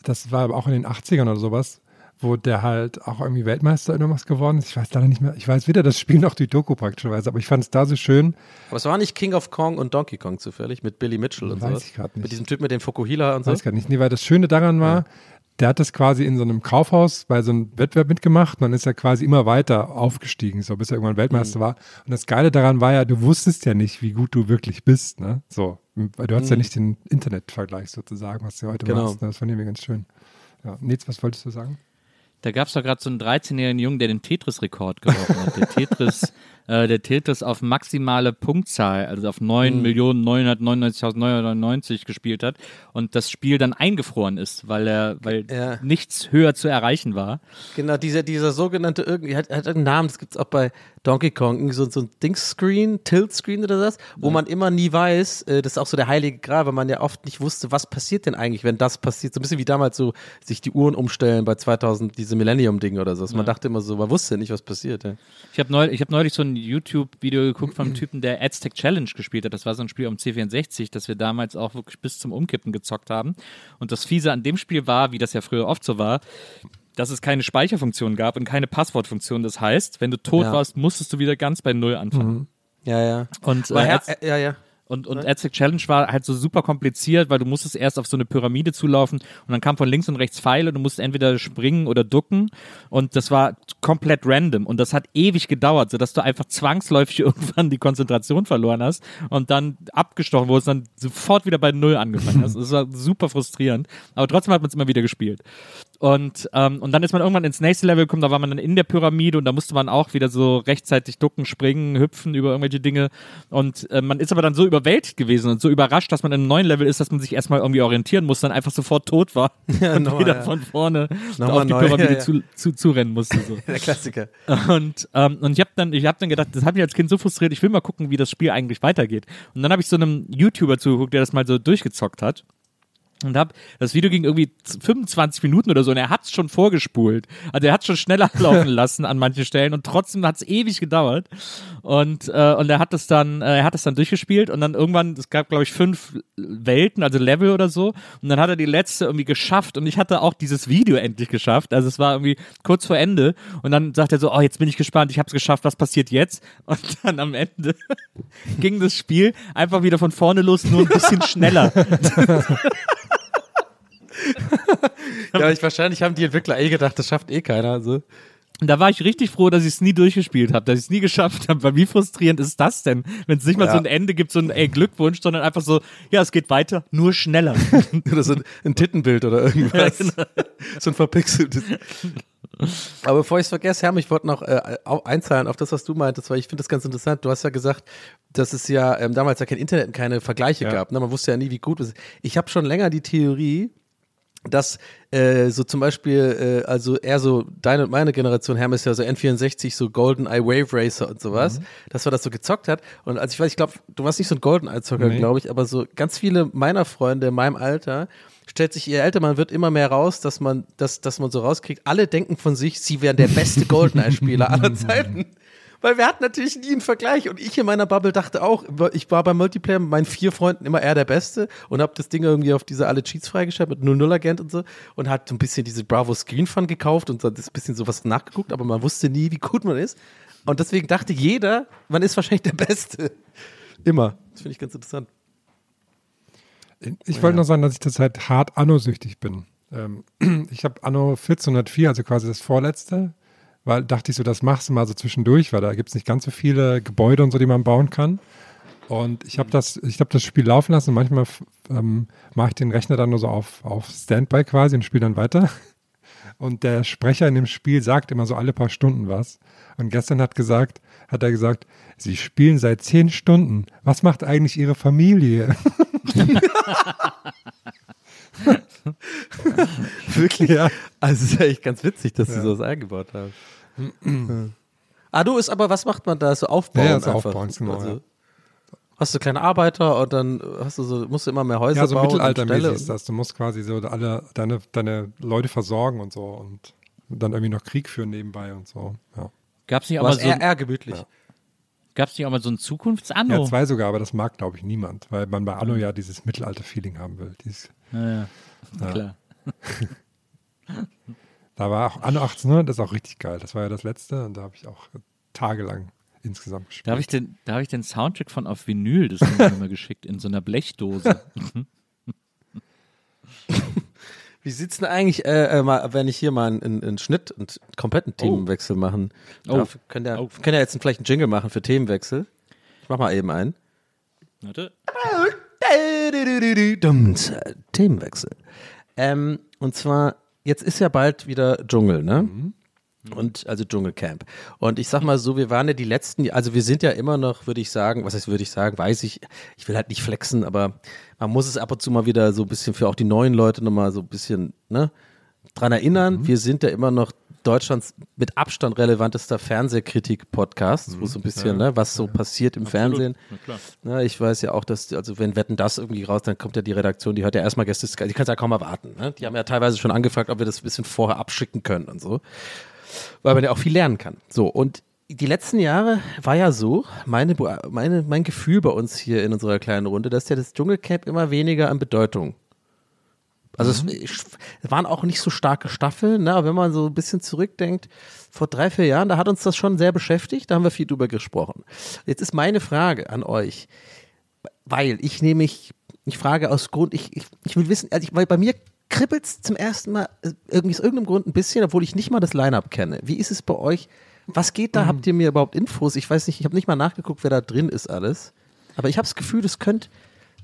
das war auch in den 80ern oder sowas, wo der halt auch irgendwie Weltmeister in irgendwas geworden ist. Ich weiß leider nicht mehr, ich weiß weder das Spiel noch die Doku praktischerweise, aber ich fand es da so schön. Aber es war nicht King of Kong und Donkey Kong zufällig mit Billy Mitchell und so. Weiß ich gerade nicht. Mit diesem Typ mit dem Fukuhila und so. Weiß gar nicht. Nee, weil das Schöne daran war, ja. der hat das quasi in so einem Kaufhaus bei so einem Wettbewerb mitgemacht und dann ist er quasi immer weiter aufgestiegen, so bis er irgendwann Weltmeister mhm. war. Und das Geile daran war ja, du wusstest ja nicht, wie gut du wirklich bist, ne? So. Weil du hast mhm. ja nicht den Internetvergleich sozusagen, was du heute genau. machst. Ne? Das fand ich mir ganz schön. Ja. Nils, was wolltest du sagen? Da gab es doch gerade so einen 13-jährigen Jungen, der den Tetris-Rekord gebrochen hat. Der Tetris, äh, der Tetris auf maximale Punktzahl, also auf 9.999.999 mhm. gespielt hat und das Spiel dann eingefroren ist, weil er, weil ja. nichts höher zu erreichen war. Genau, dieser, dieser sogenannte irgendwie, hat, hat einen Namen, das gibt es auch bei Donkey Kong, so, so ein Dings-Screen, Tilt-Screen oder das, wo ja. man immer nie weiß, äh, das ist auch so der heilige Gral, weil man ja oft nicht wusste, was passiert denn eigentlich, wenn das passiert. So ein bisschen wie damals so sich die Uhren umstellen bei 2000, diese Millennium-Ding oder so. Ja. Man dachte immer so, man wusste nicht, was passiert. Ja. Ich habe neulich, hab neulich so ein YouTube-Video geguckt von einem Typen, der Aztec Challenge gespielt hat. Das war so ein Spiel um C64, das wir damals auch wirklich bis zum Umkippen gezockt haben. Und das Fiese an dem Spiel war, wie das ja früher oft so war, dass es keine Speicherfunktion gab und keine Passwortfunktion. Das heißt, wenn du tot ja. warst, musstest du wieder ganz bei Null anfangen. Mhm. Ja, ja. Und äh, ja, ja, ja. Und, und Aztec Challenge war halt so super kompliziert, weil du musstest erst auf so eine Pyramide zulaufen und dann kam von links und rechts Pfeile und du musst entweder springen oder ducken und das war komplett random und das hat ewig gedauert, sodass du einfach zwangsläufig irgendwann die Konzentration verloren hast und dann abgestochen wurdest, dann sofort wieder bei Null angefangen hast. Das war super frustrierend, aber trotzdem hat man es immer wieder gespielt. Und, ähm, und dann ist man irgendwann ins nächste Level gekommen, da war man dann in der Pyramide und da musste man auch wieder so rechtzeitig ducken, springen, hüpfen über irgendwelche Dinge. Und äh, man ist aber dann so überwältigt gewesen und so überrascht, dass man in einem neuen Level ist, dass man sich erstmal irgendwie orientieren muss, dann einfach sofort tot war ja, und nochmal, wieder ja. von vorne auf die neu, Pyramide ja, zu, zu, zu rennen musste. So. Der Klassiker. Und, ähm, und ich habe dann, ich hab dann gedacht, das hat mich als Kind so frustriert, ich will mal gucken, wie das Spiel eigentlich weitergeht. Und dann habe ich so einem YouTuber zugeguckt, der das mal so durchgezockt hat. Und hab das Video ging irgendwie 25 Minuten oder so und er hat's schon vorgespult. Also er hat schon schneller laufen lassen an manchen Stellen und trotzdem hat's ewig gedauert. Und äh, und er hat es dann äh, er hat es dann durchgespielt und dann irgendwann es gab glaube ich fünf Welten, also Level oder so und dann hat er die letzte irgendwie geschafft und ich hatte auch dieses Video endlich geschafft. Also es war irgendwie kurz vor Ende und dann sagt er so, oh, jetzt bin ich gespannt, ich hab's geschafft, was passiert jetzt? Und dann am Ende ging das Spiel einfach wieder von vorne los, nur ein bisschen schneller. Ja, ich, wahrscheinlich haben die Entwickler eh gedacht, das schafft eh keiner. Also. Und da war ich richtig froh, dass ich es nie durchgespielt habe, dass ich es nie geschafft habe. Weil wie frustrierend ist das denn, wenn es nicht mal Ja. so ein Ende gibt, so ein ey, Glückwunsch, sondern einfach so, ja, es geht weiter, nur schneller. Oder so ein, ein Tittenbild oder irgendwas. genau. So ein verpixeltes. Aber bevor ich es vergesse, Herm, ich wollte noch äh, einzahlen auf das, was du meintest, weil ich finde das ganz interessant. Du hast ja gesagt, dass es ja ähm, damals ja kein Internet und keine Vergleiche Ja. gab. Ne? Man wusste ja nie, wie gut es ist. Ich habe schon länger die Theorie, dass äh, so zum Beispiel, äh, also eher so deine und meine Generation, Herm ist ja so N64, so GoldenEye Wave Racer und sowas, dass man das so gezockt hat. Und also ich weiß, ich glaube, du warst nicht so ein GoldenEye-Zocker, Nee. glaube ich, aber so ganz viele meiner Freunde in meinem Alter stellt sich, je älter man wird, immer mehr raus, dass man, dass, dass man so rauskriegt, alle denken von sich, sie wären der beste GoldenEye-Spieler aller Zeiten. Weil wir hatten natürlich nie einen Vergleich und ich in meiner Bubble dachte auch, ich war beim Multiplayer mit meinen vier Freunden immer eher der Beste und habe das Ding irgendwie auf diese alle Cheats freigeschaltet mit 00-Agent und so und hat so ein bisschen diese Bravo Screen Fun gekauft und so das bisschen sowas nachgeguckt, aber man wusste nie, wie gut man ist. Und deswegen dachte jeder, man ist wahrscheinlich der Beste. Immer. Das finde ich ganz interessant. Ich wollte noch sagen, dass ich zurzeit hart Anno-süchtig bin. Ähm, ich habe Anno 1404, also quasi das vorletzte, weil dachte ich so, das machst du mal so zwischendurch, weil da gibt es nicht ganz so viele Gebäude und so, die man bauen kann. Und ich habe das, ich habe das Spiel laufen lassen und manchmal ähm, mache ich den Rechner dann nur so auf, auf Standby quasi und spiele dann weiter. Und der Sprecher in dem Spiel sagt immer so alle paar Stunden was. Und gestern hat gesagt, hat er gesagt, Sie spielen seit zehn Stunden. Was macht eigentlich Ihre Familie? Wirklich? Ja. Also es ist eigentlich ganz witzig, dass sie Ja. sowas eingebaut haben. Ja. ah, du ist aber, was macht man da? So aufbauen Ja, so einfach. aufbauen, genau, Also, ja. Hast du kleine Arbeiter und dann hast du so, musst du immer mehr Häuser Ja, so bauen. mittelaltermäßig ist das. Du musst quasi so alle deine, deine Leute versorgen und so und dann irgendwie noch Krieg führen nebenbei und so. Ja, Gab's nicht auch Aber es so, eher, eher gemütlich. gab's nicht auch mal so ein ja Zukunftsanno? zwei sogar, aber das mag, glaube ich, niemand, weil man bei Anno ja dieses Mittelalter-Feeling haben will. Dieses, Ja, ja. Klar. da war auch Anno 1800, das ist auch richtig geil. Das war ja das letzte und da habe ich auch tagelang insgesamt gespielt. Da habe ich, den, da hab ich den Soundtrack von auf Vinyl, das haben wir mir geschickt, in so einer Blechdose. Wie sieht's denn eigentlich, äh, äh, mal, wenn ich hier mal einen, einen, einen Schnitt und einen kompletten Themenwechsel machen Oh. darf? Können ja, Oh. können ja jetzt vielleicht einen Jingle machen für Themenwechsel. Ich mach mal eben einen. Warte. Themenwechsel. Ähm, und zwar, jetzt ist ja bald wieder Dschungel, ne? Und also Dschungelcamp. Und ich sag mal so, wir waren ja die letzten, also wir sind ja immer noch, würde ich sagen, was heißt, würde ich sagen, weiß ich, ich will halt nicht flexen, aber man muss es ab und zu mal wieder so ein bisschen für auch die neuen Leute nochmal so ein bisschen, ne, dran erinnern. Wir sind ja immer noch Deutschlands mit Abstand relevantester Fernsehkritik-Podcast, wo so ein bisschen, ne, was so passiert im Fernsehen. Na. Na, ich weiß ja auch, dass, also wenn Wetten das irgendwie raus, dann kommt ja die Redaktion, die hört ja erstmal Gäste, die kann es ja kaum erwarten. Ne? Die haben ja teilweise schon angefragt, ob wir das ein bisschen vorher abschicken können und so. Weil man ja auch viel lernen kann. So, und die letzten Jahre war ja so, meine, meine, mein Gefühl bei uns hier in unserer kleinen Runde, dass ja das Dschungelcamp immer weniger an Bedeutung. Also es, es waren auch nicht so starke Staffeln, ne? aber wenn man so ein bisschen zurückdenkt, vor drei, vier Jahren, da hat uns das schon sehr beschäftigt, da haben wir viel drüber gesprochen. Jetzt ist meine Frage an euch, weil ich nämlich, ich frage aus Grund, ich, ich, ich will wissen, also ich, weil bei mir kribbelt es zum ersten Mal äh, irgendwie aus irgendeinem Grund ein bisschen, obwohl ich nicht mal das Line-Up kenne. Wie ist es bei euch? Was geht da? Habt ihr mir überhaupt Infos? Ich weiß nicht, ich habe nicht mal nachgeguckt, wer da drin ist alles. Aber ich habe das Gefühl, das könnte,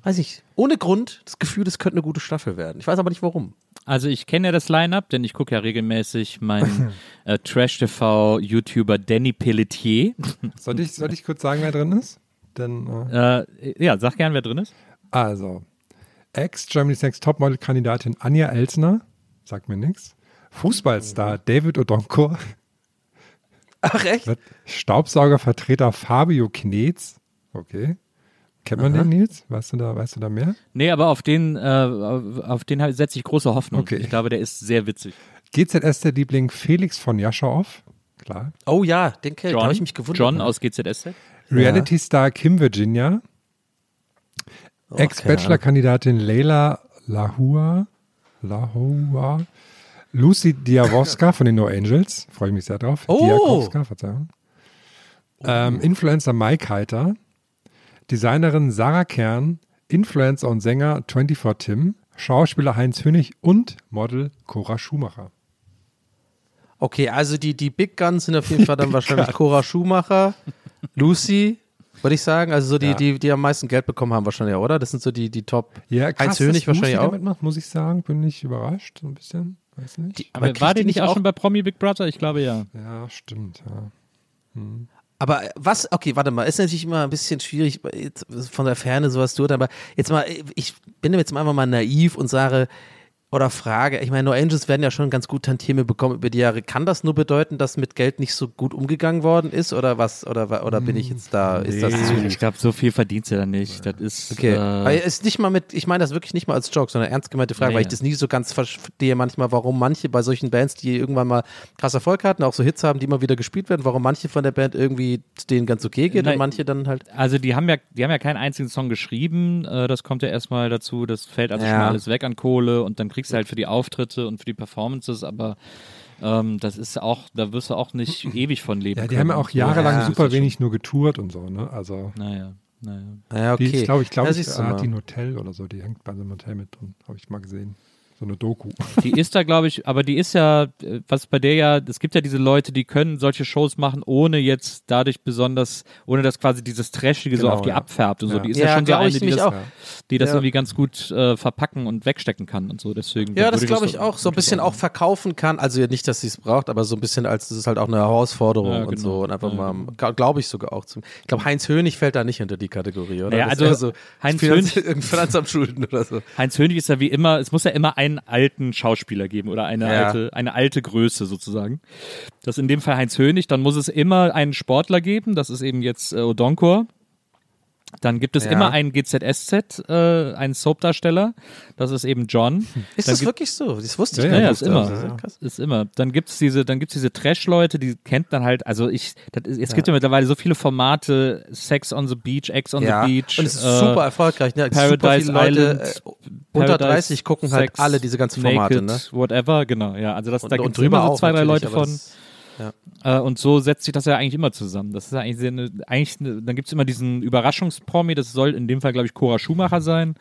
weiß ich, ohne Grund, das Gefühl, das könnte eine gute Staffel werden. Ich weiß aber nicht warum. Also ich kenne ja das Line-Up, denn ich gucke ja regelmäßig meinen äh, Trash-TV-YouTuber Danny Pelletier. Soll ich, soll ich kurz sagen, wer drin ist? Denn, äh, äh, ja, sag gern, wer drin ist. also, Ex-Germany's Next Topmodel-Kandidatin Anja Elsner, sagt mir nichts. Fußballstar David Odonkor, Ach echt? Staubsaugervertreter Fabio Knetz, okay. Kennt man den, Nils? Weißt du da, weißt du da mehr? Nee, aber auf den, äh, auf, den setze ich große Hoffnung. Okay. Ich glaube, der ist sehr witzig. GZS der Liebling Felix von Jaschaow. Klar. Oh ja, den kennt. Da John, habe ich mich gewundert. John aus GZSZ. Reality Star Kim Virginia. Oh, Ex-Bachelor-Kandidatin Leila Lahua. Lahua. Lucy Diawowska von den No Angels. Freue ich mich sehr drauf. Oh. Diakowska, Verzeihung. Ähm, Influencer Mike Heiter. Designerin Sarah Kern. Influencer und Sänger 24 Tim. Schauspieler Heinz Hönig und Model Cora Schumacher. Okay, also die, die Big Guns sind auf jeden Fall dann wahrscheinlich Cora Schumacher, Lucy, würde ich sagen. Also so die, Ja. die, die am meisten Geld bekommen haben wahrscheinlich, oder? Das sind so die, die Top. Ja, Heinz krass, Hönig dass Lucy wahrscheinlich auch. damit macht, muss ich sagen. Bin ich überrascht, so ein bisschen. Weiß nicht. Die, Aber kriegt war die nicht auch auch schon bei Promi Big Brother? Ich glaube ja. ja, stimmt. Ja. Aber was, okay, warte mal, ist natürlich immer ein bisschen schwierig, jetzt von der Ferne sowas zu aber jetzt mal, ich bin jetzt einfach mal naiv und sage, oder frage, ich meine, No Angels werden ja schon ganz gut Tantieme bekommen über die Jahre. Kann das nur bedeuten, dass mit Geld nicht so gut umgegangen worden ist oder was, oder, oder bin ich jetzt da, ist das zu ich glaube, so viel verdient sie da nicht. Das ist. Okay, Äh, aber ist nicht mal mit, ich meine das wirklich nicht mal als Joke, sondern ernst gemeinte Frage, Nee. weil ich das nie so ganz verstehe manchmal, warum manche bei solchen Bands, die irgendwann mal krass Erfolg hatten, auch so Hits haben, die immer wieder gespielt werden, warum manche von der Band irgendwie denen ganz okay geht Nein. und manche dann halt. Also die haben ja, die haben ja keinen einzigen Song geschrieben. Äh, das kommt ja erstmal dazu. Das fällt also schon Ja. mal alles weg an Kohle und dann kriegst du halt für die Auftritte und für die Performances, aber ähm, das ist auch, da wirst du auch nicht ewig von leben. Ja, die können. haben ja auch jahrelang Ja, super wenig nur getourt und so, ne? Also, schon- Naja, naja. Ja, die okay. ist, glaube ich, glaube Ja, ich, mal. die ein Hotel oder so, die hängt bei einem Hotel mit drin, habe ich mal gesehen. So eine Doku. Die ist da, glaube ich, aber die ist ja, äh, was bei der ja, es gibt ja diese Leute, die können solche Shows machen, ohne jetzt dadurch besonders, ohne dass quasi dieses Trashige so Genau, auf die ja. abfärbt und so. Ja. Die ist ja, Ja, schon so eine, die das, auch. die das Ja. irgendwie ganz gut äh, verpacken und wegstecken kann und so. Deswegen Ja, das glaube so- ich auch. So ein bisschen das auch verkaufen kann. Also ja, nicht, dass sie es braucht, aber so ein bisschen als das ist halt auch eine Herausforderung Ja, und genau. so. Und einfach Ja, mal, glaube ich sogar auch zum. Ich glaube, Heinz Hönig fällt da nicht unter die Kategorie, oder? Naja, Das also so Heinz Hönig- Finanzamt schulden oder so. Heinz Hönig ist ja wie immer, es muss ja immer einen alten Schauspieler geben oder eine, Ja. alte, eine alte Größe sozusagen. Das ist in dem Fall Heinz Hönig, dann muss es immer einen Sportler geben, das ist eben jetzt äh, Odonkor. Dann gibt es Ja. immer einen GZSZ, äh, einen Soapdarsteller, das ist eben John. Ist Dann das gibt- wirklich so? Das wusste ich Ja, gar Ja, nicht. ist immer. Ja. Ist immer. Dann gibt's diese, dann gibt's diese Trash-Leute, die kennt man halt, also ich, ist, es gibt ja mittlerweile so viele Formate, Sex on the Beach, Ex on Ja, the Beach. und es ist äh, super erfolgreich. Ne? Super Paradise viele Leute Island, äh, unter Paradise 30 gucken halt Sex, alle diese ganzen Formate. Naked, Ne? Whatever, genau, ja. Also das, da Und, gibt's und drüber immer so auch zwei, drei Leute von. Das- Äh, und so setzt sich das ja eigentlich immer zusammen. Das ist ja eigentlich, sehr eine, eigentlich eine, dann gibt es immer diesen Überraschungspromi, das soll in dem Fall, glaube ich, Cora Schumacher sein.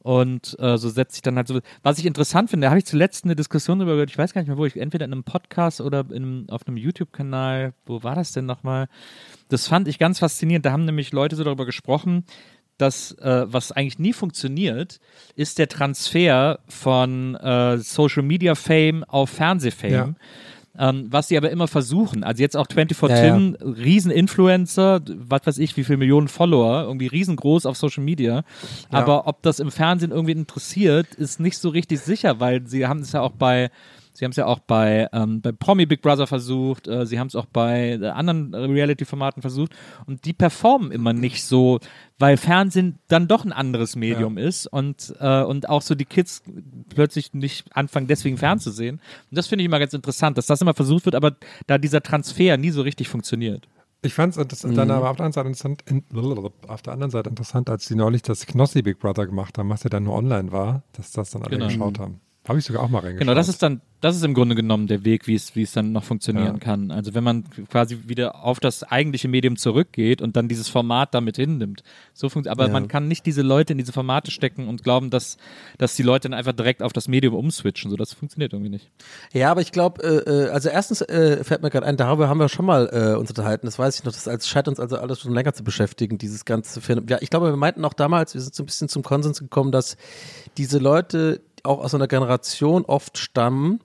Und äh, so setzt sich dann halt so. Was ich interessant finde, da habe ich zuletzt eine Diskussion darüber gehört, ich weiß gar nicht mehr, wo ich, entweder in einem Podcast oder in, auf einem YouTube-Kanal, wo war das denn nochmal? Das fand ich ganz faszinierend. Da haben nämlich Leute so darüber gesprochen, dass äh, was eigentlich nie funktioniert, ist der Transfer von äh, Social Media Fame auf Fernsehfame. Ja. Ähm, was sie aber immer versuchen, also jetzt auch 24 Ja, Tim, Riesen-Influencer, was weiß ich, wie viele Millionen Follower, irgendwie riesengroß auf Social Media. Aber ob das im Fernsehen irgendwie interessiert, ist nicht so richtig sicher, weil sie haben es ja auch bei Sie haben es ja auch bei, ähm, bei Promi Big Brother versucht, äh, sie haben es auch bei äh, anderen Reality-Formaten versucht und die performen immer nicht so, weil Fernsehen dann doch ein anderes Medium ist und, äh, und auch so die Kids plötzlich nicht anfangen, deswegen fernzusehen. Und das finde ich immer ganz interessant, dass das immer versucht wird, aber da dieser Transfer nie so richtig funktioniert. Ich fand es Mhm. dann aber auf der, anderen Seite interessant, in, auf der anderen Seite interessant, als die neulich das Knossi Big Brother gemacht haben, was ja dann nur online war, dass das dann alle Genau. geschaut haben. Habe ich sogar auch mal reingeschaut. Genau, das ist dann, das ist im Grunde genommen der Weg, wie es, wie es dann noch funktionieren Ja. kann. Also wenn man quasi wieder auf das eigentliche Medium zurückgeht und dann dieses Format damit hinnimmt. So funkt, aber Ja. man kann nicht diese Leute in diese Formate stecken und glauben, dass, dass die Leute dann einfach direkt auf das Medium umswitchen. So, das funktioniert irgendwie nicht. Ja, aber ich glaube, äh, äh, also erstens äh, fällt mir gerade ein, darüber haben wir schon mal äh, uns unterhalten. Das weiß ich noch, das als scheint uns also alles schon länger zu beschäftigen, dieses ganze Phänomen. Ja, ich glaube, wir meinten auch damals, wir sind so ein bisschen zum Konsens gekommen, dass diese Leute auch aus einer Generation oft stammen,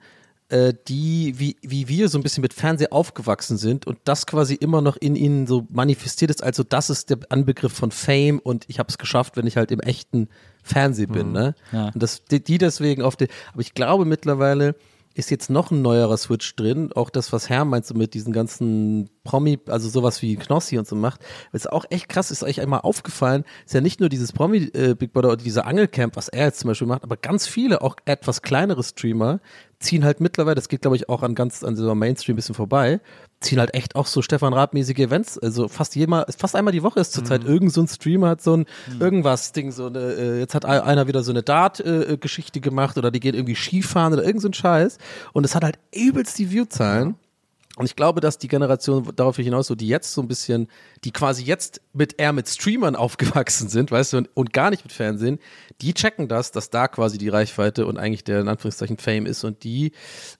äh, die wie, wie wir so ein bisschen mit Fernsehen aufgewachsen sind und das quasi immer noch in ihnen so manifestiert ist. Also das ist der Anbegriff von Fame und ich habe es geschafft, wenn ich halt im echten Fernsehen bin. Ne? Ja. Und das, die, die deswegen auf die, aber ich glaube mittlerweile, ist jetzt noch ein neuerer Switch drin. Auch das, was Herr meinst du mit diesen ganzen Promi, also sowas wie Knossi und so macht. Ist auch echt krass, ist euch einmal aufgefallen, ist ja nicht nur dieses Promi äh, Big Brother oder dieser Angelcamp, was er jetzt zum Beispiel macht, aber ganz viele, auch etwas kleinere Streamer, ziehen halt mittlerweile, das geht glaube ich auch an ganz, an so Mainstream ein bisschen vorbei, ziehen halt echt auch so Stefan Raab-mäßige Events. Also fast jeder, fast einmal die Woche ist zurzeit mhm. irgend so ein Streamer hat so ein mhm. irgendwas Ding, so eine, äh, jetzt hat einer wieder so eine Dart-Geschichte äh, gemacht oder die geht irgendwie Skifahren oder irgend so ein Scheiß. Und es hat halt übelst die Viewzahlen. Und ich glaube, dass die Generation darauf hinaus, so die jetzt so ein bisschen, die quasi jetzt mit eher mit Streamern aufgewachsen sind, weißt du, und, und, gar nicht mit Fernsehen, die checken das, dass da quasi die Reichweite und eigentlich der in Anführungszeichen Fame ist und die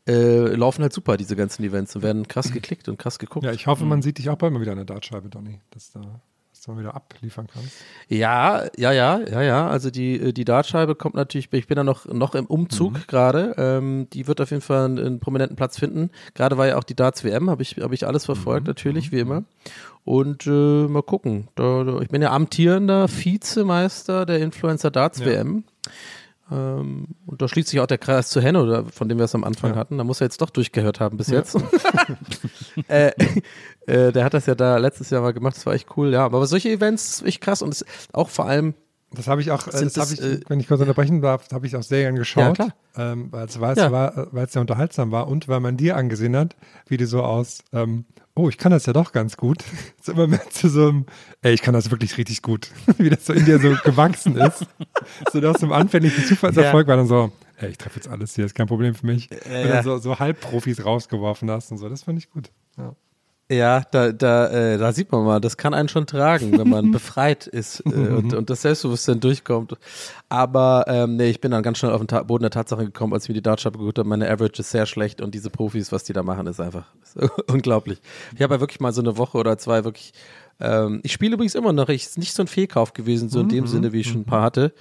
äh, laufen halt super, diese ganzen Events und werden krass geklickt und krass geguckt. Ja, ich hoffe, man sieht dich auch bald mal wieder an der Dartscheibe, Donny. Das da du mal wieder abliefern kannst. Ja, ja, ja, ja, ja. Also die, äh, die Dartscheibe kommt natürlich, ich bin da noch, noch im Umzug mhm. gerade. Ähm, die wird auf jeden Fall einen, einen, prominenten Platz finden. Gerade war ja auch die Darts WM, habe ich, hab ich alles verfolgt, mhm. natürlich, wie immer. Und äh, mal gucken. Da, da, ich bin ja amtierender Vizemeister der Influencer Darts ja. WM. Ähm, und da schließt sich auch der Kreis zu Henno, von dem wir es am Anfang ja. hatten. Da muss er jetzt doch durchgehört haben bis ja. jetzt. äh, äh, der hat das ja da letztes Jahr mal gemacht, das war echt cool, ja. Aber solche Events echt krass und auch vor allem das habe ich auch, äh, das, das ich, äh, wenn ich kurz unterbrechen darf, habe ich auch sehr gern geschaut, ja, ähm, weil es ja. es sehr unterhaltsam war und weil man dir angesehen hat, wie du so aus, ähm, oh, ich kann das ja doch ganz gut, so immer mehr zu so einem, ey, ich kann das wirklich richtig gut, wie das so in dir so gewachsen ist, so dass zum anfänglichen Zufallserfolg ja. war dann so, ey, ich treffe jetzt alles hier, ist kein Problem für mich, äh, und dann so, so Halbprofis rausgeworfen hast und so, das fand ich gut. Ja. Ja, da, da, äh, da sieht man mal, das kann einen schon tragen, wenn man befreit ist äh, und, und das Selbstbewusstsein durchkommt. Aber ähm, nee, ich bin dann ganz schnell auf den Ta Boden der Tatsachen gekommen, als ich mir die Dartscheibe geguckt habe. Meine Average ist sehr schlecht und diese Profis, was die da machen, ist einfach ist unglaublich. Ich habe ja wirklich mal so eine Woche oder zwei wirklich. Ähm, ich spiele übrigens immer noch. Ich ist nicht so ein Fehlkauf gewesen, so in dem mhm. Sinne, wie ich schon ein paar hatte.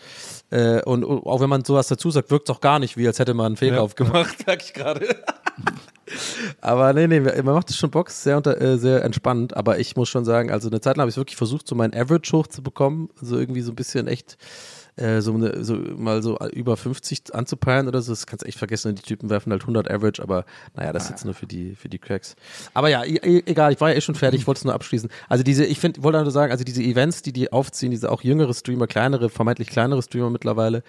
Äh, und, auch wenn man sowas dazu sagt, wirkt es auch gar nicht wie, als hätte man einen Fehlkauf ja. gemacht, merke ich gerade. Aber nee, nee, man macht es schon Bock, sehr, unter, äh, sehr entspannend. Aber ich muss schon sagen, also eine Zeit lang habe ich wirklich versucht, so meinen Average hochzubekommen. So irgendwie so ein bisschen echt äh, so, eine, so mal so über 50 anzupeilen oder so, das kannst du echt vergessen. Die Typen werfen halt 100 Average, aber naja, das ist jetzt nur für die, für die Cracks. Aber ja, egal, ich war ja eh schon fertig, ich wollte es nur abschließen. Also diese, ich finde, wollte nur sagen, also diese Events, die die aufziehen, diese auch jüngere Streamer, kleinere, vermeintlich kleinere Streamer mittlerweile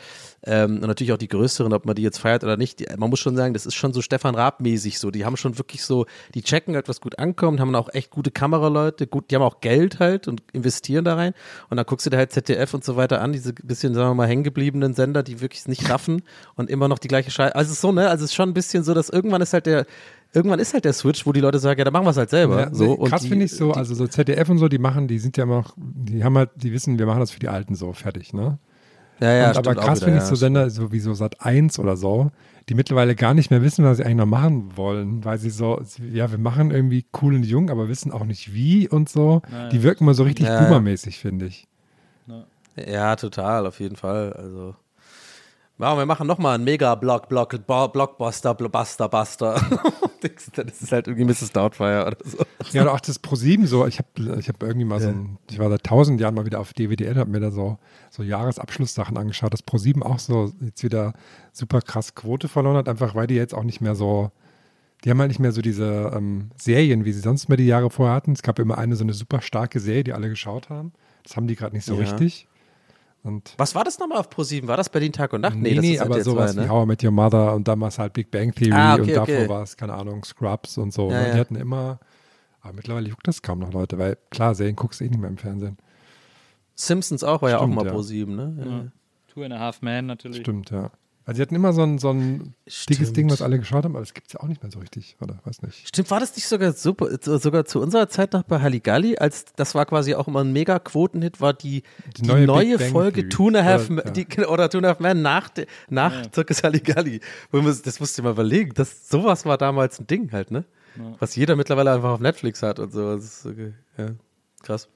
ähm, und natürlich auch die größeren, ob man die jetzt feiert oder nicht, die, man muss schon sagen, das ist schon so Stefan Raab-mäßig so. Die haben schon wirklich so, die checken halt, was gut ankommt, haben auch echt gute Kameraleute, gut, die haben auch Geld halt und investieren da rein und dann guckst du dir halt ZDF und so weiter an, diese bisschen, sagen wir mal, hängengebliebenen Sender, die wirklich nicht raffen und immer noch die gleiche Scheiße. Also es ist so, ne? Also es ist schon ein bisschen so, dass irgendwann ist halt der, irgendwann ist halt der Switch, wo die Leute sagen, ja, dann machen wir es halt selber. Ja, so, krass finde ich so, also so ZDF und so, die machen, die sind ja immer noch, die haben halt, die wissen, wir machen das für die Alten so, fertig, ne? Ja, ja, und, aber krass finde ich so Sender, so wie so Sat 1 oder so, die mittlerweile gar nicht mehr wissen, was sie eigentlich noch machen wollen, weil sie so, ja, wir machen irgendwie cool und jung, aber wissen auch nicht wie und so. Naja. Die wirken mal so richtig ja. boomermäßig, finde ich. Ja, total, auf jeden Fall. Also. Ja, wir machen nochmal einen Mega-Block, Block, Blockbuster, Blockbuster, Buster. das ist halt irgendwie Mrs. Doubtfire oder so. Ja, oder auch das Pro7 so. Ich habe ich hab irgendwie mal ja. so ein, ich war seit tausend Jahren mal wieder auf DWDL, habe mir da so, so Jahresabschlusssachen angeschaut. Das Pro7 auch so jetzt wieder super krass Quote verloren hat, einfach weil die jetzt auch nicht mehr so, die haben halt nicht mehr so diese ähm, Serien, wie sie sonst mal die Jahre vorher hatten. Es gab immer eine so eine super starke Serie, die alle geschaut haben. Das haben die gerade nicht so ja. richtig. Und Was war das nochmal auf ProSieben? War das Berlin Tag und Nacht? Nee, nee, nee aber halt sowas zwei, ne? wie How I Met Your Mother und damals halt Big Bang Theory ah, okay, und davor okay. war es, keine Ahnung, Scrubs und so. Ja, ja. Die hatten immer, aber mittlerweile juckt das kaum noch Leute, weil klar, Serien guckst du eh nicht mehr im Fernsehen. Simpsons auch, war Stimmt, ja auch mal ja. ProSieben, ne? Ja. Two and a Half Men natürlich. Stimmt, ja. Also sie hatten immer so ein, so ein dickes Ding, was alle geschaut haben, aber das gibt es ja auch nicht mehr so richtig, oder? Weiß nicht. Stimmt, war das nicht sogar super, sogar zu unserer Zeit noch bei Halligalli, als das war quasi auch immer ein mega Quotenhit, war die, die, die neue, neue Folge Two and a Half, oder, die, oder Two and a Half Men nach, nach ja. Zirkus Halligalli. Das musst du dir mal überlegen. Das, sowas war damals ein Ding halt, ne? Ja. Was jeder mittlerweile einfach auf Netflix hat und so. Das ist okay. ja, krass.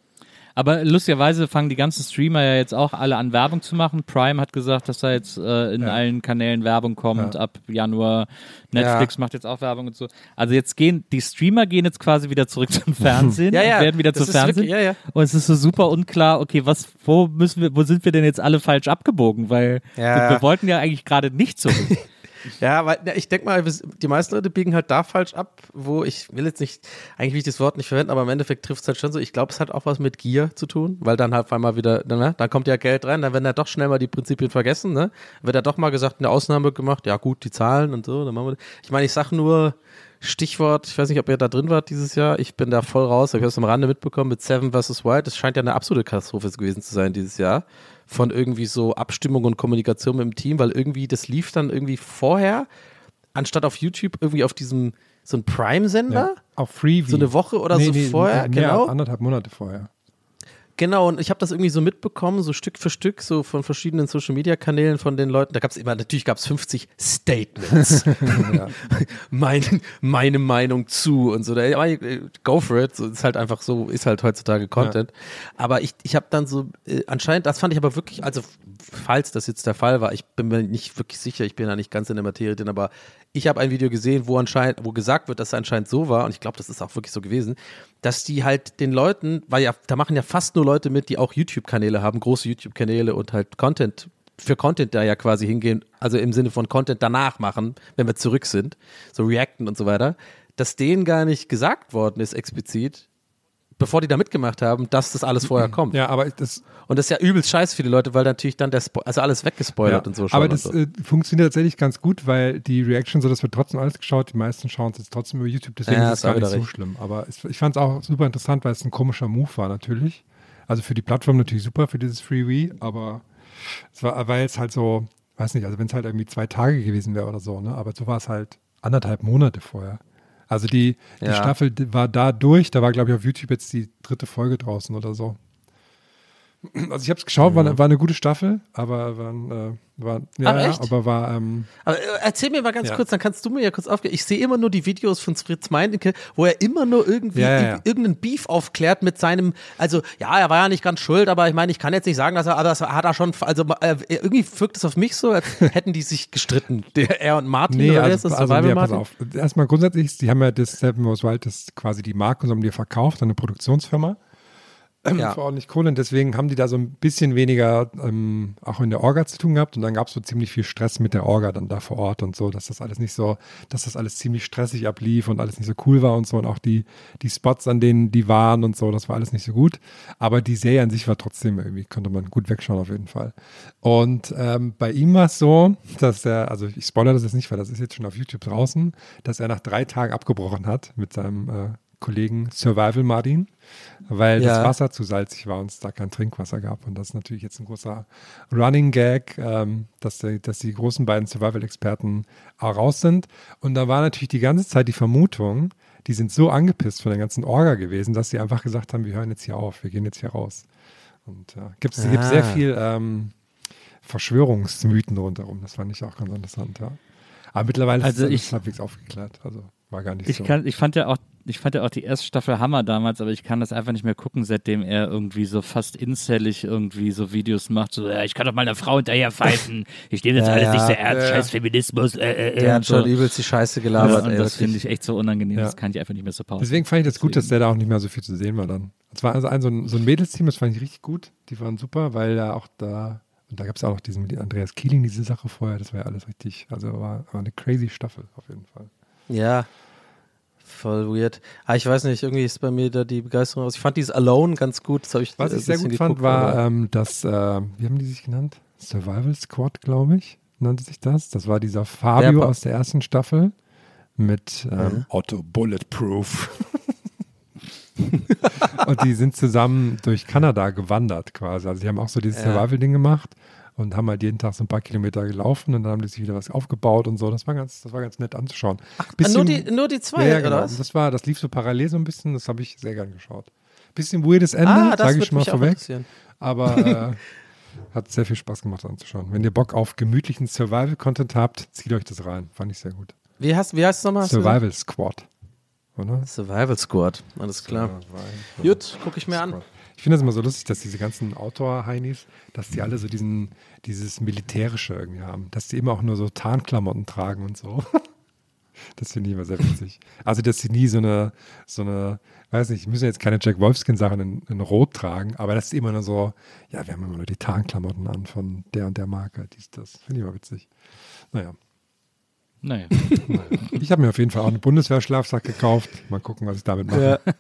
Aber lustigerweise fangen die ganzen Streamer ja jetzt auch alle an, Werbung zu machen. Prime hat gesagt, dass da jetzt äh, in ja. allen Kanälen Werbung kommt ja. ab Januar. Netflix ja. macht jetzt auch Werbung und so. Also jetzt gehen, die Streamer gehen jetzt quasi wieder zurück zum Fernsehen, ja, ja. werden wieder das zum Fernsehen. Wirklich, ja, Und es ist so super unklar, okay, was, wo müssen wir, wo sind wir denn jetzt alle falsch abgebogen? Weil wir, wir wollten ja eigentlich gerade nicht zurück. Ja, weil ich denke mal, die meisten Leute biegen halt da falsch ab, wo ich will jetzt nicht, eigentlich will ich das Wort nicht verwenden, aber im Endeffekt trifft es halt schon so. Ich glaube, es hat auch was mit Gier zu tun, weil dann halt einmal wieder, ne, dann kommt ja Geld rein, dann werden ja doch schnell mal die Prinzipien vergessen, ne? Wird ja doch mal gesagt, eine Ausnahme gemacht, ja gut, die Zahlen und so, dann machen wir. Ich meine, ich sag nur, Stichwort, ich weiß nicht, ob ihr da drin wart dieses Jahr, ich bin da voll raus, ich habe es am Rande mitbekommen mit Seven vs. Wild, das scheint ja eine absolute Katastrophe gewesen zu sein dieses Jahr von irgendwie so Abstimmung und Kommunikation mit dem Team, weil irgendwie das lief dann irgendwie vorher, anstatt auf YouTube irgendwie auf diesem so ein Prime-Sender. Ja, auf Freeview. So eine Woche oder nee, so nee, vorher, nee, genau. Anderthalb Monate vorher. Genau, und ich habe das irgendwie so mitbekommen, so Stück für Stück, so von verschiedenen Social Media Kanälen von den Leuten. Da gab es immer, natürlich gab es 50 Statements. meine, meine Meinung zu und so. Go for it. So ist halt einfach so, ist halt heutzutage Content. Ja. Aber ich, ich habe dann so, äh, anscheinend, das fand ich aber wirklich, also falls das jetzt der Fall war, ich bin mir nicht wirklich sicher, ich bin da nicht ganz in der Materie drin, aber ich habe ein Video gesehen, wo anscheinend, wo gesagt wird, dass es anscheinend so war, und ich glaube, das ist auch wirklich so gewesen, dass die halt den Leuten, weil ja, da machen ja fast nur Leute mit, die auch YouTube-Kanäle haben, große YouTube-Kanäle und halt Content, für Content da ja quasi hingehen, also im Sinne von Content danach machen, wenn wir zurück sind, so reacten und so weiter, dass denen gar nicht gesagt worden ist explizit, bevor die da mitgemacht haben, dass das alles vorher kommt. Ja, aber das. Und das ist ja übelst scheiße für die Leute, weil natürlich dann der Spo also alles weggespoilert ja, und so schon. Aber das so. äh, funktioniert tatsächlich ganz gut, weil die Reaction so, das wird trotzdem alles geschaut. Die meisten schauen es jetzt trotzdem über YouTube, deswegen ja, ist es gar nicht so recht. schlimm. Aber es, ich fand es auch super interessant, weil es ein komischer Move war natürlich. Also für die Plattform natürlich super, für dieses Freewee, aber es war, weil es halt so, weiß nicht, also wenn es halt irgendwie zwei Tage gewesen wäre oder so, ne? Aber so war es halt anderthalb Monate vorher. Also die, die ja. Staffel war da durch, da war glaube ich auf YouTube jetzt die dritte Folge draußen oder so. Also ich habe es geschaut, war, war, eine gute Staffel, aber war, äh, war ja, aber, ja, aber war. Ähm, aber äh, erzähl mir mal ganz ja. kurz, dann kannst du mir ja kurz aufgehen. Ich sehe immer nur die Videos von Fritz Meinecke, wo er immer nur irgendwie ja, irgendeinen Beef aufklärt mit seinem. Also ja, er war ja nicht ganz schuld, aber ich meine, ich kann jetzt nicht sagen, dass er, aber das hat er schon. Also äh, irgendwie wirkt es auf mich so, als hätten die sich gestritten, der er und Martin. Nee, oder also, das also, nee, pass auf. Erstmal grundsätzlich, die haben ja das Seven Most Wild, das quasi die Marke, so haben die verkauft, eine Produktionsfirma ähm, ja. für ordentlich Kohle. Und deswegen haben die da so ein bisschen weniger ähm, auch in der Orga zu tun gehabt. Und dann gab es so ziemlich viel Stress mit der Orga dann da vor Ort und so, dass das alles nicht so, dass das alles ziemlich stressig ablief und alles nicht so cool war und so. Und auch die, die Spots, an denen die waren und so, das war alles nicht so gut. Aber die Serie an sich war trotzdem irgendwie, konnte man gut wegschauen auf jeden Fall. Und ähm, bei ihm war es so, dass er, also ich spoilere das jetzt nicht, weil das ist jetzt schon auf YouTube draußen, dass er nach drei Tagen abgebrochen hat mit seinem äh, Kollegen Survival Martin, weil ja. das Wasser zu salzig war und es da kein Trinkwasser gab. Und das ist natürlich jetzt ein großer Running Gag, ähm, dass, die, dass die großen beiden Survival-Experten raus sind. Und da war natürlich die ganze Zeit die Vermutung, die sind so angepisst von der ganzen Orga gewesen, dass sie einfach gesagt haben, wir hören jetzt hier auf, wir gehen jetzt hier raus. Und ja, gibt es ah. sehr viel ähm, Verschwörungsmythen rundherum. Das fand ich auch ganz interessant, ja. Aber mittlerweile also ist es halbwegs aufgeklärt. Also war gar nicht ich so. Kann, ich fand ja auch ich fand ja auch die erste Staffel Hammer damals, aber ich kann das einfach nicht mehr gucken, seitdem er irgendwie so fast inzellig irgendwie so Videos macht. So, ja, ich kann doch mal einer Frau hinterher pfeifen. Ich nehme das ja, alles ja, nicht so ernst, ja. scheiß Feminismus. Äh, äh, der hat so. schon übelst die Scheiße gelabert. Ja, und ey, das finde ich echt so unangenehm, das kann ich einfach nicht mehr so pausen. Deswegen fand ich das gut, dass der da auch nicht mehr so viel zu sehen war dann. Es war also ein, so ein, so ein Mädelsteam, das fand ich richtig gut. Die waren super, weil da auch da und da gab es auch noch diesen mit Andreas Keeling, diese Sache vorher, das war ja alles richtig, also war, war eine crazy Staffel auf jeden Fall. Ja, Voll weird. Ah, ich weiß nicht, irgendwie ist bei mir da die Begeisterung aus. Ich fand dieses Alone ganz gut. Ich Was ich sehr gut fand, war ähm, das, äh, wie haben die sich genannt? Survival Squad, glaube ich, nannte sich das. Das war dieser Fabio der aus der ersten Staffel mit ähm, mhm. Otto Bulletproof. und die sind zusammen durch Kanada gewandert quasi. Also die haben auch so dieses ja. Survival-Ding gemacht und haben halt jeden Tag so ein paar Kilometer gelaufen und dann haben die sich wieder was aufgebaut und so. Das war ganz, das war ganz nett anzuschauen. Ach, bisschen, nur, die, nur die zwei, ja, genau. Das war, das lief so parallel so ein bisschen, das habe ich sehr gern geschaut. Bisschen weirdes Ende, ah, sage ich schon mal vorweg. Aber äh, hat sehr viel Spaß gemacht anzuschauen. Wenn ihr Bock auf gemütlichen Survival-Content habt, zieht euch das rein. Fand ich sehr gut. Wie heißt, wie heißt es nochmal? Survival Squad. Oder? Survival Squad, alles klar. Survival Gut, gucke ich mir Squad. an. Ich finde das immer so lustig, dass diese ganzen Outdoor-Heinis, dass die alle so diesen, dieses Militärische irgendwie haben. Dass die immer auch nur so Tarnklamotten tragen und so. Das finde ich immer sehr witzig. Also, dass sie nie so eine, so eine, weiß nicht, müssen jetzt keine Jack Wolfskin-Sachen in, in, Rot tragen, aber das ist immer nur so, ja, wir haben immer nur die Tarnklamotten an von der und der Marke, dies, das. Finde ich immer witzig. Naja. Naja. Ich habe mir auf jeden Fall auch einen Bundeswehrschlafsack gekauft. Mal gucken, was ich damit mache. Ja.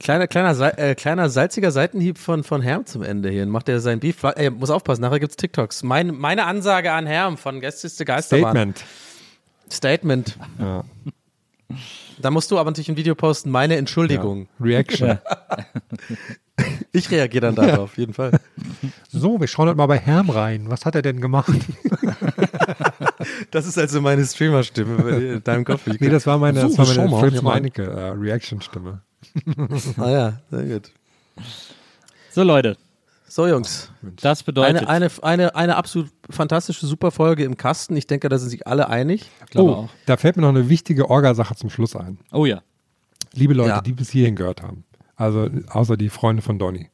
kleiner, kleiner, äh, kleiner salziger Seitenhieb von, von Herm zum Ende hier. Macht er sein Beef. Ey, muss aufpassen, nachher gibt's TikToks. Mein, meine Ansage an Herm von Gästeliste Geisterbahn. Statement. Statement. Ja. Da musst du aber natürlich ein Video posten. Meine Entschuldigung. Reaction. Ich reagiere dann darauf, auf jeden Fall. So, wir schauen halt mal bei Herm rein. Was hat er denn gemacht? Das ist also meine Streamer-Stimme in deinem Kopf. Nee, das war meine, So, das war meine mal. Fritz Ja, mein- Meinecke äh, Reaction-Stimme. Ah ja, sehr gut. So, Leute, So, Jungs. das bedeutet. Eine, eine, eine, eine absolut fantastische, super Folge im Kasten. Ich denke, da sind sich alle einig. ich glaube Oh, auch. da fällt mir noch eine wichtige Orgasache zum Schluss ein. Oh ja. Liebe Leute, Ja. die bis hierhin gehört haben, also außer die Freunde von Donny.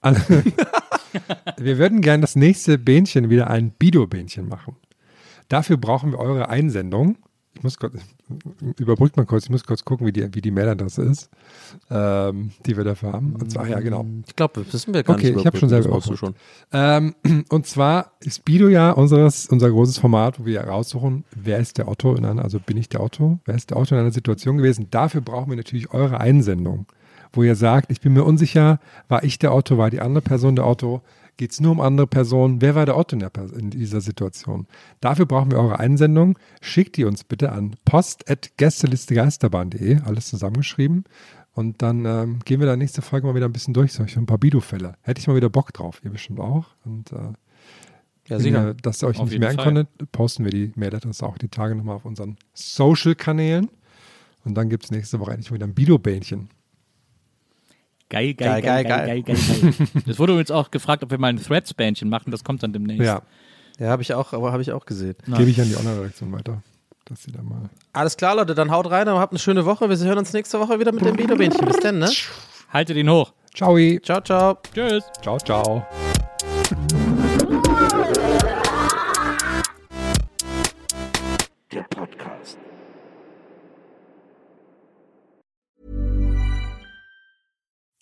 Alle- wir würden gerne das nächste Bähnchen wieder ein Bido-Bähnchen machen. Dafür brauchen wir eure Einsendung. Ich muss kurz, überbrückt mal kurz, ich muss kurz gucken, wie die, wie die Mailadresse ist, ähm, die wir dafür haben. Und zwar, ja, genau. Ich glaube, das wissen wir gar Okay, nicht. ich habe schon selber du schon. Ähm, und zwar ist Bido ja unseres, unser großes Format, wo wir raussuchen, wer ist der Otto in einer, also bin ich der Otto, wer ist der Otto in einer Situation gewesen. Dafür brauchen wir natürlich eure Einsendung, wo ihr sagt, ich bin mir unsicher, war ich der Otto, war die andere Person der Otto, geht es nur um andere Personen, wer war der Otto in, der, in dieser Situation. Dafür brauchen wir eure Einsendung, schickt die uns bitte an post.gästelistegeisterbahn.de, alles zusammengeschrieben. Und dann ähm, gehen wir da nächste Folge mal wieder ein bisschen durch, solche ein paar Bido-Fälle. Hätte ich mal wieder Bock drauf, ihr bestimmt auch. Und äh, Ja, sicher. ihr das euch Auf nicht merken Fall. konntet, posten wir die Mailadresse auch die Tage nochmal auf unseren Social-Kanälen. Und dann gibt es nächste Woche endlich wieder ein Bido-Bähnchen. Geil, geil, geil, geil, geil, geil, geil. Es wurde übrigens auch gefragt, ob wir mal ein Threads-Bändchen machen. Das kommt dann demnächst. Ja, Ja, habe ich auch, aber habe ich auch gesehen. Gebe ich an die Online-Redaktion weiter. Dass sie da mal. Alles klar, Leute, dann haut rein und habt eine schöne Woche. Wir hören uns nächste Woche wieder mit dem Videobähnchen. Bis dann, ne? Haltet ihn hoch. Ciao, Ciao, ciao. Tschüss. ciao, ciao.